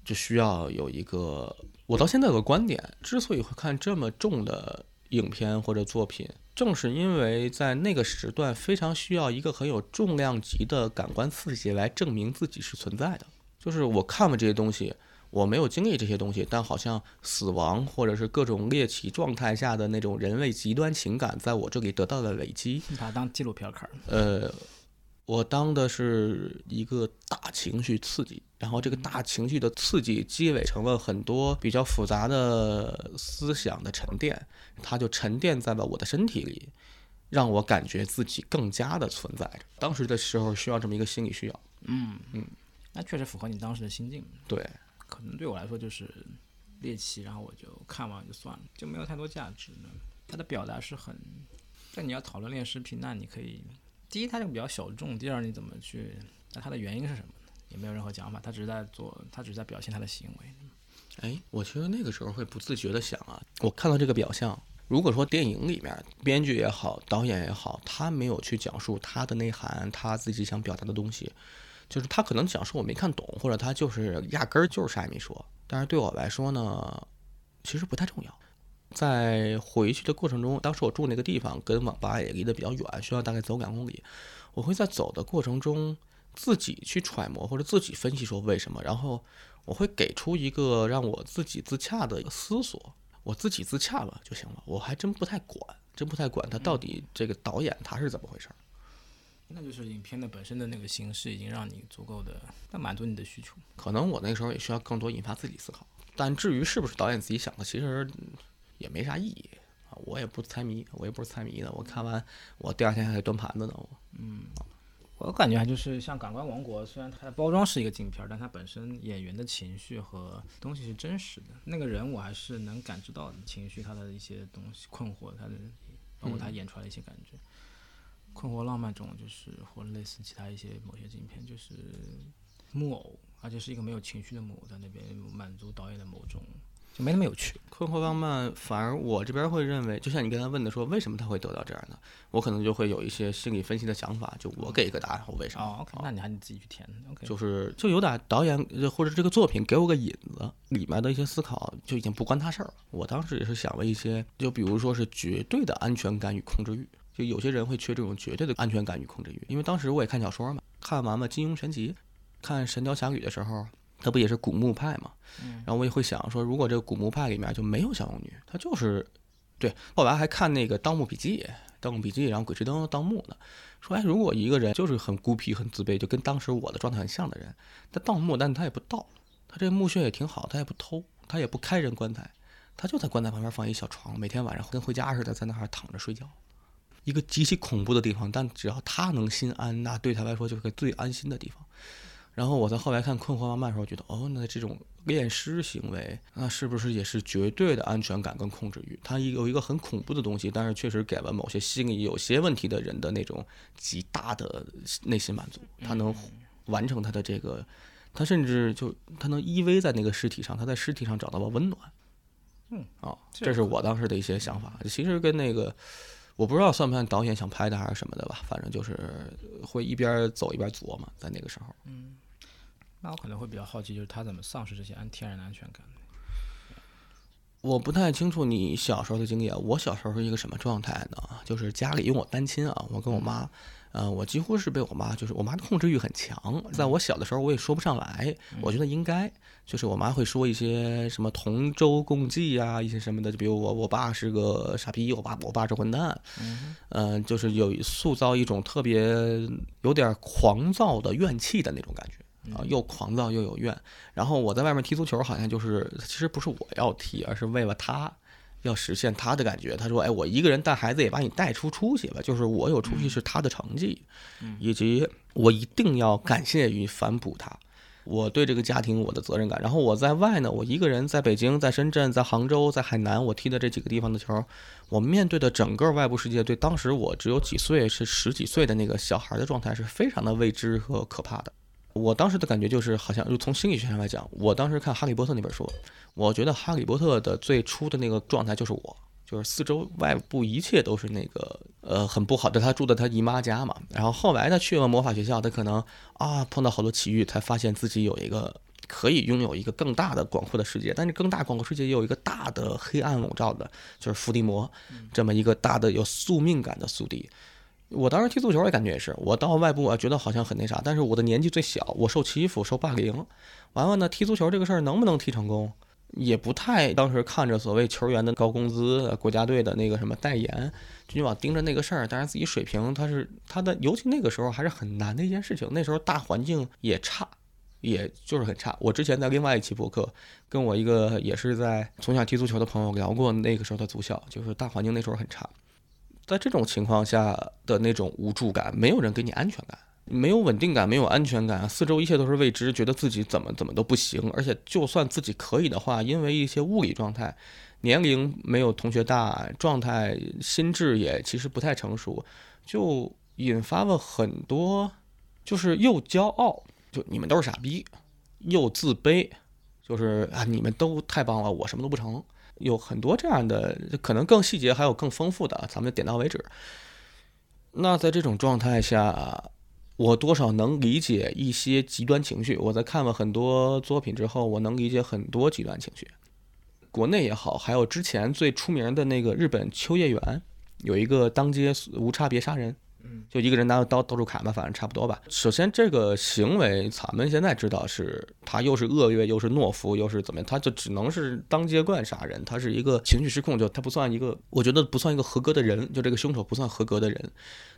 就需要有一个。我到现在有个观点，之所以会看这么重的影片或者作品，正是因为在那个时段非常需要一个很有重量级的感官刺激来证明自己是存在的。就是我看了这些东西，我没有经历这些东西，但好像死亡或者是各种猎奇状态下的那种人类极端情感，在我这里得到了累积。你把它当纪录片看，呃，我当的是一个大情绪刺激，然后这个大情绪的刺激积累成了很多比较复杂的思想的沉淀，它就沉淀在了我的身体里，让我感觉自己更加的存在着。当时的时候需要这么一个心理需要，嗯嗯，那确实符合你当时的心境。对，可能对我来说就是猎奇，然后我就看完就算了，就没有太多价值呢。它的表达是很，但你要讨论恋尸癖，那你可以，第一它这个比较小众，第二你怎么去，那它的原因是什么呢？也没有任何讲法，他只是在做，他只是在表现他的行为。哎，我其实那个时候会不自觉的想啊，我看到这个表象，如果说电影里面编剧也好，导演也好，他没有去讲述他的内涵，他自己想表达的东西，就是他可能讲述我没看懂，或者他就是压根儿就是啥也没说。但是对我来说呢，其实不太重要。在回去的过程中，当时我住那个地方跟网吧也离得比较远，需要大概走两公里。我会在走的过程中自己去揣摩或者自己分析说为什么，然后我会给出一个让我自己自洽的思索，我自己自洽了就行了。我还真不太管，真不太管他到底这个导演他是怎么回事儿。那就是影片的本身的那个形式已经让你足够的，那满足你的需求。可能我那时候也需要更多引发自己思考，但至于是不是导演自己想的，其实也没啥意义啊。我也不猜谜，我也不是猜谜的。我看完，我第二天还得端盘子呢。我嗯，我感觉还就是像《感官王国》，虽然它的包装是一个镜片，但它本身演员的情绪和东西是真实的。那个人我还是能感知到情绪，他的一些东西困惑，他的包括他演出来的一些感觉。困惑浪漫中，就是或者类似其他一些某些镜片，就是木偶，而且是一个没有情绪的木偶，在那边满足导演的某种，就没那么有趣。困惑浪漫，反而我这边会认为，就像你刚才问的说，为什么他会得到这样的，我可能就会有一些心理分析的想法，就我给一个答案，我为啥？哦，OK，那你还得自己去填。OK，就是就有点导演或者这个作品给我个引子，里面的一些思考就已经不关他事儿了。我当时也是想了一些，就比如说是绝对的安全感与控制欲。就有些人会缺这种绝对的安全感与控制欲，因为当时我也看小说嘛，看完了《金庸全集》，看《神雕侠侣》的时候，他不也是古墓派嘛？然后我也会想说，如果这个古墓派里面就没有小龙女，他就是，对。后来还看那个《盗墓笔记》，《盗墓笔记》，然后《鬼吹灯》盗墓的，说哎，如果一个人就是很孤僻、很自卑，就跟当时我的状态很像的人，他盗墓，但他也不盗，他这个墓穴也挺好，他也不偷，他也不开人棺材，他就在棺材旁边放一小床，每天晚上跟回家似的在那儿躺着睡觉。一个极其恐怖的地方，但只要他能心安，那对他来说就是个最安心的地方。然后我在后来看《困惑妈妈》的时候，觉得哦，那这种恋尸行为，那是不是也是绝对的安全感跟控制欲？他有一个很恐怖的东西，但是确实给了某些心理有些问题的人的那种极大的内心满足。他能完成他的这个，他甚至就他能依偎在那个尸体上，他在尸体上找到了温暖。嗯，啊，这是我当时的一些想法。其实跟那个。我不知道算不算导演想拍的还是什么的吧，反正就是会一边走一边琢磨，在那个时候。嗯，那我可能会比较好奇，就是他怎么丧失这些安天然的安全感。我不太清楚你小时候的经历啊，我小时候是一个什么状态呢？就是家里因为我单亲啊，我跟我妈。呃，我几乎是被我妈，就是我妈的控制欲很强。在我小的时候，我也说不上来。我觉得应该，就是我妈会说一些什么同舟共济呀，一些什么的。就比如我，我爸是个傻逼，我爸，我爸是混蛋。嗯，就是有塑造一种特别有点狂躁的怨气的那种感觉啊，又狂躁又有怨。然后我在外面踢足球，好像就是其实不是我要踢，而是为了他。要实现他的感觉，他说：“哎，我一个人带孩子也把你带出出息吧，就是我有出息是他的成绩，以及我一定要感谢与反哺他，我对这个家庭我的责任感。然后我在外呢，我一个人在北京、在深圳、在杭州、在海南，我踢的这几个地方的球，我面对的整个外部世界，对当时我只有几岁，是十几岁的那个小孩的状态，是非常的未知和可怕的。”我当时的感觉就是，好像就从心理学上来讲，我当时看《哈利波特》那本书，我觉得《哈利波特》的最初的那个状态就是我，就是四周外部一切都是那个呃很不好的。他住的他姨妈家嘛，然后后来他去了魔法学校，他可能啊碰到好多奇遇，才发现自己有一个可以拥有一个更大的广阔的世界，但是更大广阔世界也有一个大的黑暗笼罩的，就是伏地魔这么一个大的有宿命感的宿敌。我当时踢足球的感觉也是，我到外部啊，觉得好像很那啥，但是我的年纪最小，我受欺负、受霸凌，完了呢，踢足球这个事儿能不能踢成功，也不太。当时看着所谓球员的高工资、国家队的那个什么代言，就你往盯着那个事儿，但是自己水平他是他的，尤其那个时候还是很难的一件事情。那时候大环境也差，也就是很差。我之前在另外一期博客跟我一个也是在从小踢足球的朋友聊过，那个时候的足校就是大环境那时候很差。在这种情况下的那种无助感，没有人给你安全感，没有稳定感，没有安全感，四周一切都是未知，觉得自己怎么怎么都不行，而且就算自己可以的话，因为一些物理状态，年龄没有同学大，状态心智也其实不太成熟，就引发了很多，就是又骄傲，就你们都是傻逼，又自卑，就是啊你们都太棒了，我什么都不成。有很多这样的，可能更细节，还有更丰富的，咱们点到为止。那在这种状态下，我多少能理解一些极端情绪。我在看了很多作品之后，我能理解很多极端情绪。国内也好，还有之前最出名的那个日本秋叶原，有一个当街无差别杀人，就一个人拿着刀到处砍吧，反正差不多吧。首先，这个行为咱们现在知道是他又是恶劣，又是懦夫，又是怎么样，他就只能是当街惯杀人，他是一个情绪失控，就他不算一个，我觉得不算一个合格的人，就这个凶手不算合格的人。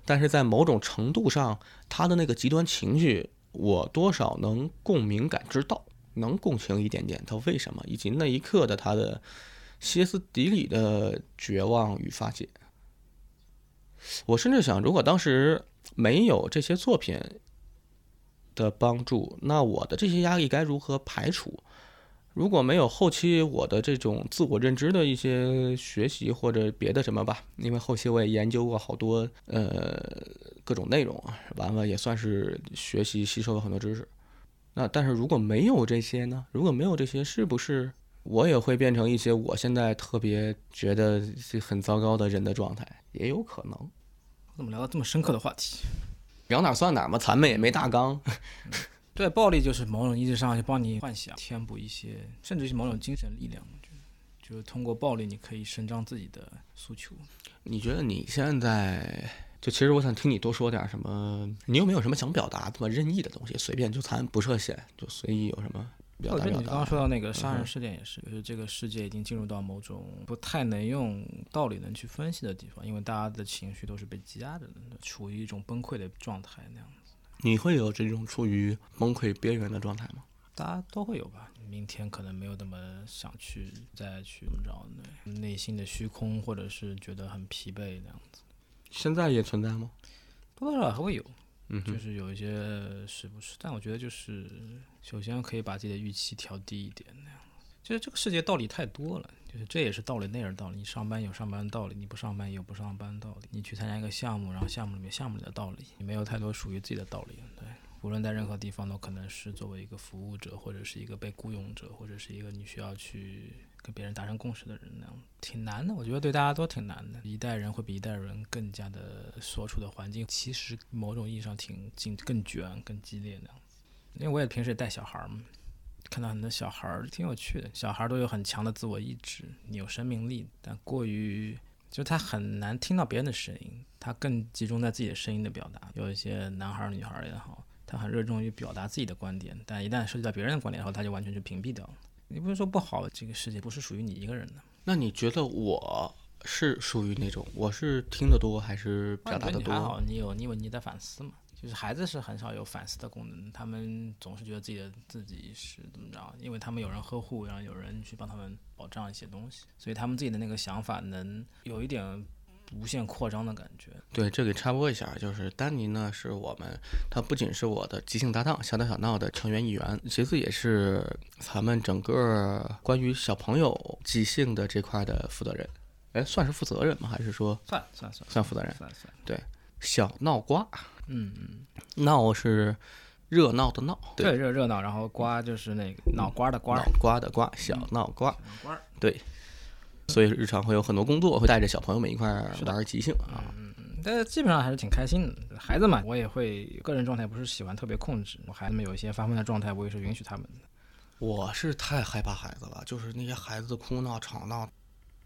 但是在某种程度上，他的那个极端情绪，我多少能共鸣感知到，能共情一点点他为什么，以及那一刻的他的歇斯底里的绝望与发泄。我甚至想，如果当时没有这些作品的帮助，那我的这些压力该如何排除？如果没有后期我的这种自我认知的一些学习或者别的什么吧，因为后期我也研究过好多呃各种内容啊，完了也算是学习吸收了很多知识。那但是如果没有这些呢？如果没有这些，是不是我也会变成一些我现在特别觉得很糟糕的人的状态？也有可能。我怎么聊到这么深刻的话题？聊哪算哪嘛，咱们也没大纲。对，暴力就是某种意义上就帮你幻想、填补一些，甚至是某种精神力量。我觉得，就是通过暴力，你可以伸张自己的诉求。你觉得你现在就其实我想听你多说点什么？你有没有什么想表达这么任意的东西？随便就咱不设限，就随意有什么。我觉得你刚刚说到那个杀人事件也是，就是这个世界已经进入到某种不太能用道理能去分析的地方，因为大家的情绪都是被积压着的，处于一种崩溃的状态那样子。你会有这种处于崩溃边缘的状态吗？大家都会有吧。明天可能没有那么想去再去怎么着，对，内心的虚空或者是觉得很疲惫那样子。现在也存在吗？多多少少还会有。就是有一些是不是？但我觉得就是，首先可以把自己的预期调低一点，那样。就是这个世界道理太多了，就是这也是道理，那也是道理。你上班有上班的道理，你不上班有不上班的道理。你去参加一个项目，然后项目里面项目里的道理，你没有太多属于自己的道理。对，无论在任何地方，都可能是作为一个服务者，或者是一个被雇佣者，或者是一个你需要去。跟别人达成共识的人那样挺难的，我觉得对大家都挺难的。一代人会比一代人更加的所处的环境，其实某种意义上挺紧、更卷、更激烈那样子。因为我也平时也带小孩嘛，看到很多小孩儿挺有趣的，小孩儿都有很强的自我意志，有生命力，但过于就他很难听到别人的声音，他更集中在自己的声音的表达。有一些男孩儿、女孩儿也好，他很热衷于表达自己的观点，但一旦涉及到别人的观点后，他就完全就屏蔽掉了。你不是说不好，这个世界不是属于你一个人的。那你觉得我是属于那种，我是听得多还是表达的多？还好，你有，你有你在反思嘛？就是孩子是很少有反思的功能，他们总是觉得自己的自己是怎么着，因为他们有人呵护，然后有人去帮他们保障一些东西，所以他们自己的那个想法能有一点。无限扩张的感觉。对，这里插播一下，就是丹尼呢，是我们，他不仅是我的即兴搭档，小打小闹的成员一员，其次也是咱们整个关于小朋友即兴的这块的负责人。哎，算是负责人吗？还是说算算算算负责人？算算。对，小闹瓜。嗯嗯。闹是热闹的闹。对，热热闹，然后瓜就是那个脑瓜的瓜。脑瓜的瓜，小闹瓜。瓜。对。所以日常会有很多工作，会带着小朋友们一块玩即兴啊。嗯嗯，但基本上还是挺开心的。孩子嘛，我也会个人状态不是喜欢特别控制，我孩子们有一些发疯的状态，我也是允许他们的。我是太害怕孩子了，就是那些孩子哭闹吵闹，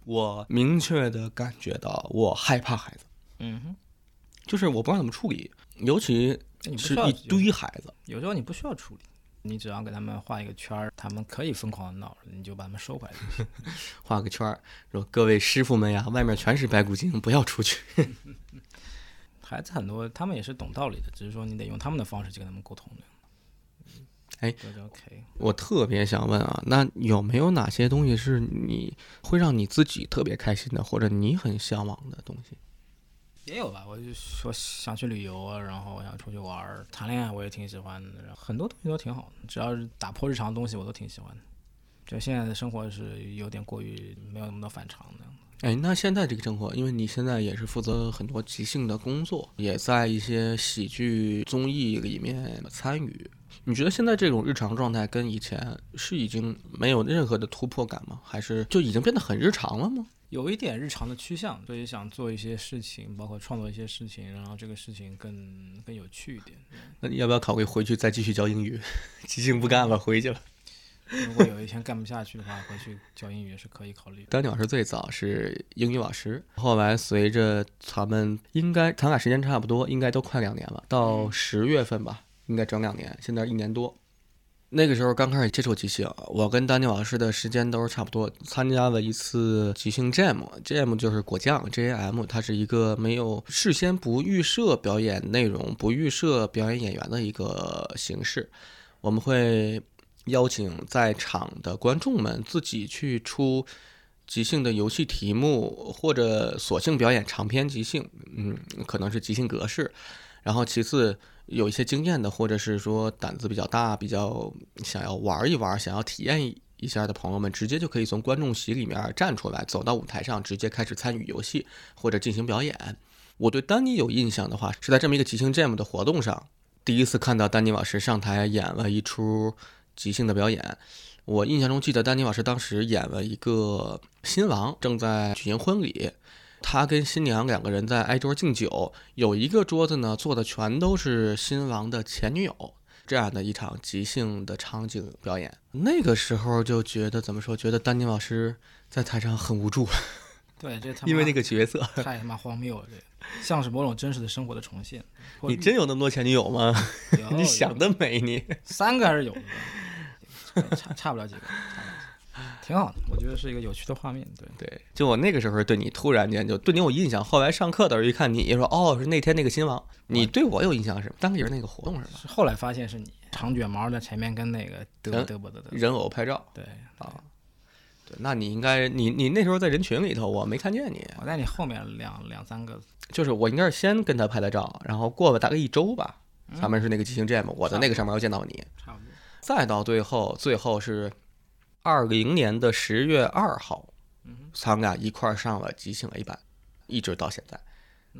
我明确的感觉到我害怕孩子。嗯哼，就是我不知道怎么处理，尤其是一堆孩子，有时候你不需要处理。你只要给他们画一个圈儿，他们可以疯狂的闹，你就把他们收回来。画个圈儿，说各位师傅们呀，外面全是白骨精，不要出去。孩子很多，他们也是懂道理的，只是说你得用他们的方式去跟他们沟通的。哎，OK，我特别想问啊，那有没有哪些东西是你会让你自己特别开心的，或者你很向往的东西？也有吧，我就说想去旅游啊，然后我想出去玩儿、谈恋爱，我也挺喜欢的。很多东西都挺好的，只要是打破日常的东西，我都挺喜欢的。就现在的生活是有点过于没有那么多反常的。哎，那现在这个生活，因为你现在也是负责很多即兴的工作，也在一些喜剧综艺里面参与。你觉得现在这种日常状态跟以前是已经没有任何的突破感吗？还是就已经变得很日常了吗？有一点日常的趋向，所以想做一些事情，包括创作一些事情，然后这个事情更更有趣一点。那你要不要考虑回去再继续教英语？即兴不干了，回去了。如果有一天干不下去的话，回去教英语也是可以考虑。丹尼老师最早是英语老师，后来随着咱们应该咱俩时间差不多，应该都快两年了，到十月份吧，应该整两年，现在一年多。那个时候刚开始接触即兴，我跟丹尼老师的时间都是差不多。参加了一次即兴 Jam，Jam 就是果酱 J A M，它是一个没有事先不预设表演内容、不预设表演演员的一个形式。我们会邀请在场的观众们自己去出即兴的游戏题目，或者索性表演长篇即兴，嗯，可能是即兴格式。然后其次。有一些经验的，或者是说胆子比较大、比较想要玩一玩、想要体验一下的朋友们，直接就可以从观众席里面站出来，走到舞台上，直接开始参与游戏或者进行表演。我对丹尼有印象的话，是在这么一个即兴 Jam 的活动上，第一次看到丹尼老师上台演了一出即兴的表演。我印象中记得丹尼老师当时演了一个新郎正在举行婚礼。他跟新娘两个人在挨桌敬酒，有一个桌子呢，坐的全都是新郎的前女友，这样的一场即兴的场景表演。那个时候就觉得怎么说？觉得丹尼老师在台上很无助。对，这因为那个角色太他妈荒谬了，这像是某种真实的生活的重现。你真有那么多前女友吗？你想得美，你三个还是有的，差差不了几个。挺好的，我觉得是一个有趣的画面。对对，就我那个时候对你突然间就对你有印象，后来上课的时候一看你说哦是那天那个新王，你对我有印象是当时那个活动是吧？后来发现是你长卷毛在前面跟那个嘚嘚啵嘚嘚人偶拍照。对啊，对，那你应该你你那时候在人群里头，我没看见你。我在你后面两两三个，就是我应该是先跟他拍的照，然后过了大概一周吧，咱们是那个即兴 Jam，我在那个上面又见到你，差不多。再到最后，最后是。二零年的十月二号，咱们俩一块儿上了即兴 A 班，一直到现在。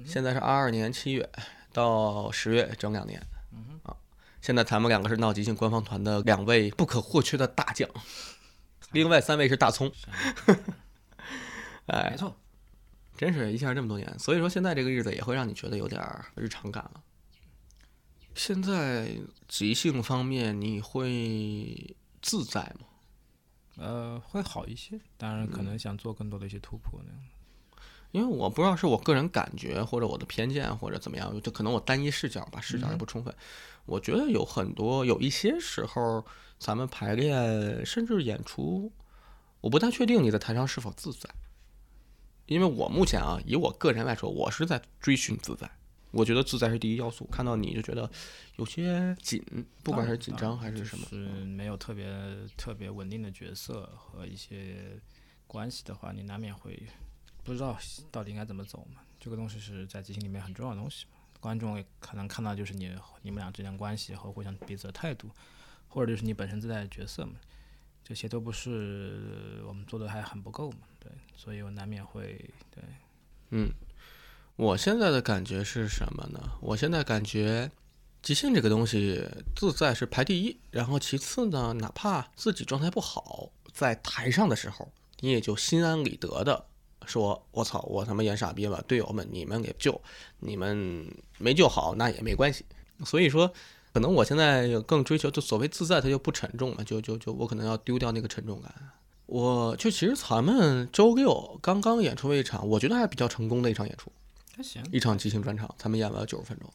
现在是二二年七月到十月，整两年。啊，现在咱们两个是闹即兴官方团的两位不可或缺的大将，另外三位是大葱。哎，没错，真是一下这么多年，所以说现在这个日子也会让你觉得有点日常感了。现在即兴方面，你会自在吗？呃，会好一些，当然可能想做更多的一些突破那样。因为我不知道是我个人感觉，或者我的偏见，或者怎么样，就可能我单一视角吧，视角也不充分。我觉得有很多有一些时候，咱们排练甚至演出，我不太确定你在台上是否自在。因为我目前啊，以我个人来说，我是在追寻自在。我觉得自在是第一要素。看到你就觉得有些紧，不管是紧张还是什么，是没有特别特别稳定的角色和一些关系的话，你难免会不知道到底应该怎么走嘛。这个东西是在即兴里面很重要的东西嘛。观众可能看到就是你你们俩之间关系和互相彼此的态度，或者就是你本身自带的角色嘛，这些都不是我们做的还很不够嘛。对，所以我难免会对，嗯。我现在的感觉是什么呢？我现在感觉，即兴这个东西自在是排第一，然后其次呢，哪怕自己状态不好，在台上的时候，你也就心安理得的说：“我操，我他妈演傻逼了，队友们你们给救，你们没救好那也没关系。”所以说，可能我现在更追求就所谓自在，它就不沉重了，就就就我可能要丢掉那个沉重感。我就其实咱们周六刚刚演出了一场，我觉得还比较成功的一场演出。还行，一场即兴专场，他们演了九十分钟，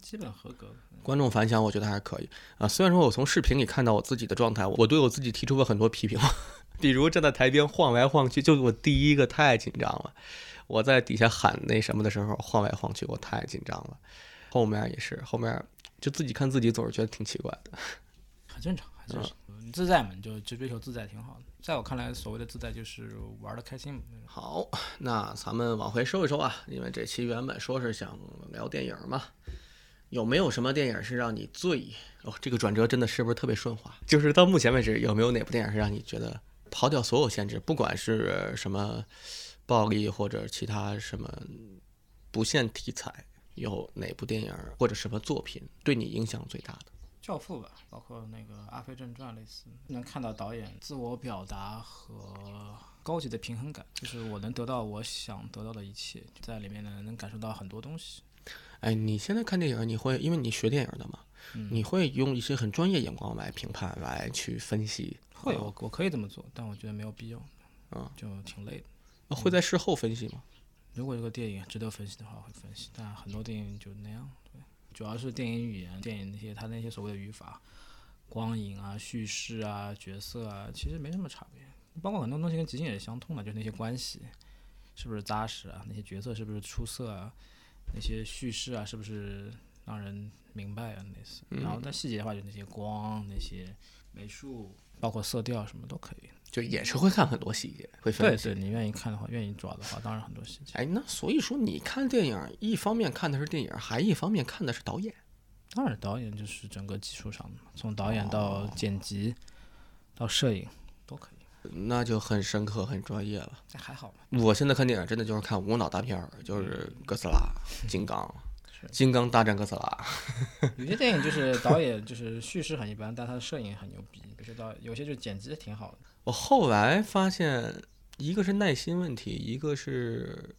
基本合格。观众反响我觉得还可以啊。虽然说我从视频里看到我自己的状态，我对我自己提出了很多批评，比如站在台边晃来晃去，就我第一个太紧张了。我在底下喊那什么的时候晃来晃去，我太紧张了。后面也是，后面就自己看自己总是觉得挺奇怪的，很正常，很正常。自在嘛，就就追求自在挺好的。在我看来，所谓的自在就是玩的开心。好，那咱们往回收一收啊，因为这期原本说是想聊电影嘛，有没有什么电影是让你最……哦，这个转折真的是不是特别顺滑？就是到目前为止，有没有哪部电影是让你觉得抛掉所有限制，不管是什么暴力或者其他什么不限题材，有哪部电影或者什么作品对你影响最大的？教父吧，包括那个《阿飞正传》类似，能看到导演自我表达和高级的平衡感，就是我能得到我想得到的一切，在里面呢能感受到很多东西。哎，你现在看电影，你会因为你学电影的嘛，你会用一些很专业眼光来评判、来去分析会，我我可以这么做，但我觉得没有必要，嗯，就挺累的。那会在事后分析吗？如果这个电影值得分析的话，会分析，但很多电影就那样，对，主要是电影语言、电影那些它那些所谓的语法、光影啊、叙事啊、角色啊，其实没什么差别。包括很多东西跟集锦也是相通的，就是那些关系是不是扎实啊，那些角色是不是出色啊，那些叙事啊是不是让人明白啊，类似。然后在细节的话，就那些光、那些美术，包括色调什么都可以。就也是会看很多细节，会分析。对对，你愿意看的话，愿意抓的话，当然很多细节。哎，那所以说你看电影，一方面看的是电影，还一方面看的是导演。当然，导演就是整个技术上的，从导演到剪辑到摄影都可以。那就很深刻、很专业了。这还好吧？我现在看电影真的就是看无脑大片儿，就是哥斯拉、金刚、金刚大战哥斯拉。有些电影就是导演就是叙事很一般，但他的摄影很牛逼。比如说导有些就剪辑挺好的。我后来发现，一个是耐心问题，一个是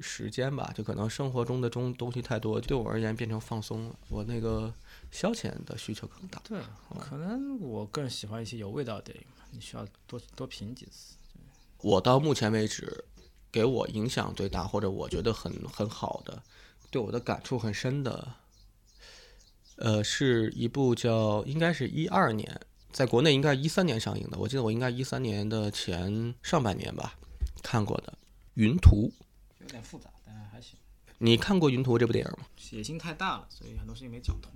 时间吧，就可能生活中的中东西太多，对我而言变成放松了。我那个消遣的需求更大。对，可能我更喜欢一些有味道的电影嘛，你需要多多品几次。我到目前为止，给我影响最大，或者我觉得很很好的，对我的感触很深的，呃，是一部叫应该是一二年。在国内应该是一三年上映的，我记得我应该一三年的前上半年吧看过的《云图》，有点复杂，但还行。你看过《云图》这部电影吗？野心太大了，所以很多事情没讲通。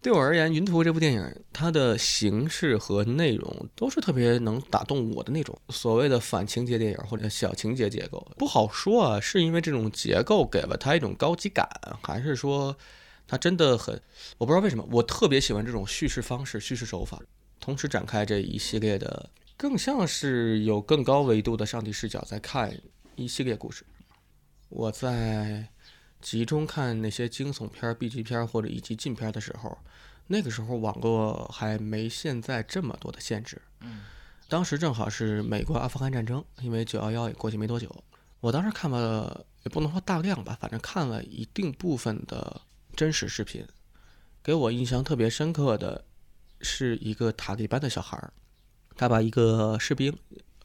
对我而言，《云图》这部电影，它的形式和内容都是特别能打动我的那种所谓的反情节电影或者小情节结构，不好说啊，是因为这种结构给了它一种高级感，还是说它真的很……我不知道为什么，我特别喜欢这种叙事方式、叙事手法。同时展开这一系列的，更像是有更高维度的上帝视角在看一系列故事。我在集中看那些惊悚片、B 级片或者一级禁片的时候，那个时候网络还没现在这么多的限制。嗯，当时正好是美国阿富汗战争，因为九幺幺也过去没多久，我当时看了也不能说大量吧，反正看了一定部分的真实视频，给我印象特别深刻的。是一个塔利班的小孩儿，他把一个士兵，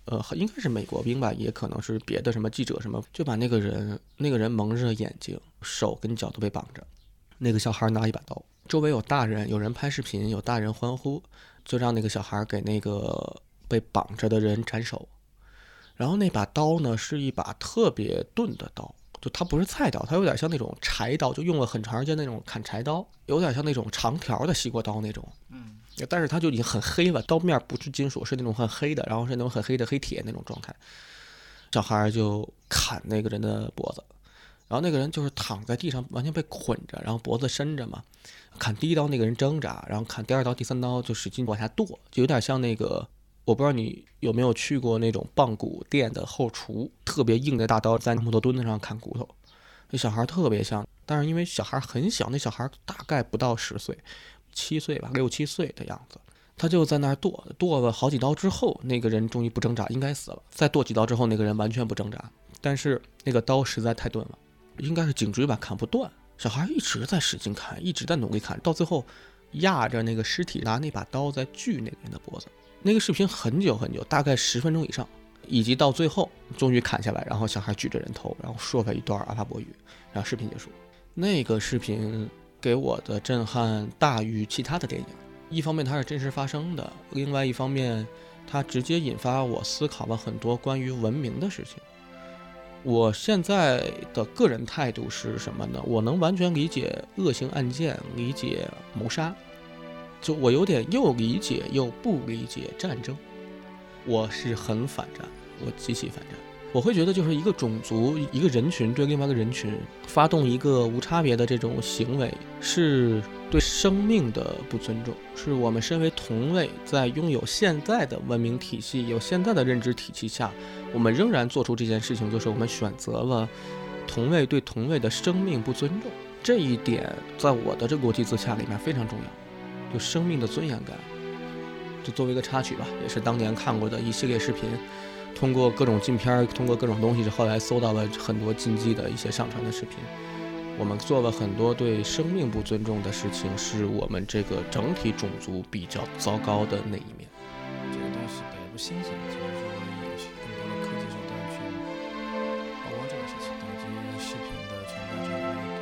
呃，应该是美国兵吧，也可能是别的什么记者什么，就把那个人，那个人蒙着眼睛，手跟脚都被绑着，那个小孩拿一把刀，周围有大人，有人拍视频，有大人欢呼，就让那个小孩给那个被绑着的人斩首，然后那把刀呢，是一把特别钝的刀。就它不是菜刀，它有点像那种柴刀，就用了很长时间那种砍柴刀，有点像那种长条的西瓜刀那种。嗯，但是它就已经很黑了，刀面不是金属，是那种很黑的，然后是那种很黑的黑铁那种状态。小孩就砍那个人的脖子，然后那个人就是躺在地上，完全被捆着，然后脖子伸着嘛。砍第一刀那个人挣扎，然后砍第二刀、第三刀就使劲往下剁，就有点像那个。我不知道你有没有去过那种棒骨店的后厨，特别硬的大刀在木头墩子上砍骨头，那小孩特别像，但是因为小孩很小，那小孩大概不到十岁，七岁吧，六七岁的样子，他就在那儿剁，剁了好几刀之后，那个人终于不挣扎，应该死了。再剁几刀之后，那个人完全不挣扎，但是那个刀实在太钝了，应该是颈椎吧，砍不断。小孩一直在使劲砍，一直在努力砍，到最后压着那个尸体，拿那把刀在锯那个人的脖子。那个视频很久很久，大概十分钟以上，以及到最后终于砍下来，然后小孩举着人头，然后说了一段阿拉伯语，然后视频结束。那个视频给我的震撼大于其他的电影，一方面它是真实发生的，另外一方面它直接引发我思考了很多关于文明的事情。我现在的个人态度是什么呢？我能完全理解恶性案件，理解谋杀。就我有点又理解又不理解战争，我是很反战，我极其反战。我会觉得，就是一个种族、一个人群对另外一个人群发动一个无差别的这种行为，是对生命的不尊重，是我们身为同类，在拥有现在的文明体系、有现在的认知体系下，我们仍然做出这件事情，就是我们选择了同类对同类的生命不尊重。这一点在我的这个国际自洽里面非常重要。就生命的尊严感，就作为一个插曲吧，也是当年看过的一系列视频，通过各种禁片，通过各种东西，后来搜到了很多禁忌的一些上传的视频。我们做了很多对生命不尊重的事情，是我们这个整体种族比较糟糕的那一面。这个东西。不新鲜，就是说有更多的科技手段去曝光这个事情，导致视频的存在者越来越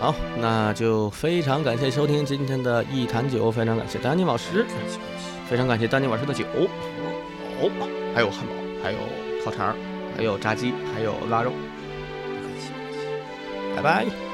多。好，那就非常感谢收听今天的一坛酒，非常感谢丹尼老师，非常感谢丹尼老师的酒，哦，还有汉堡，还有烤肠，还有炸鸡，还有腊肉，不客气，不客气。拜拜。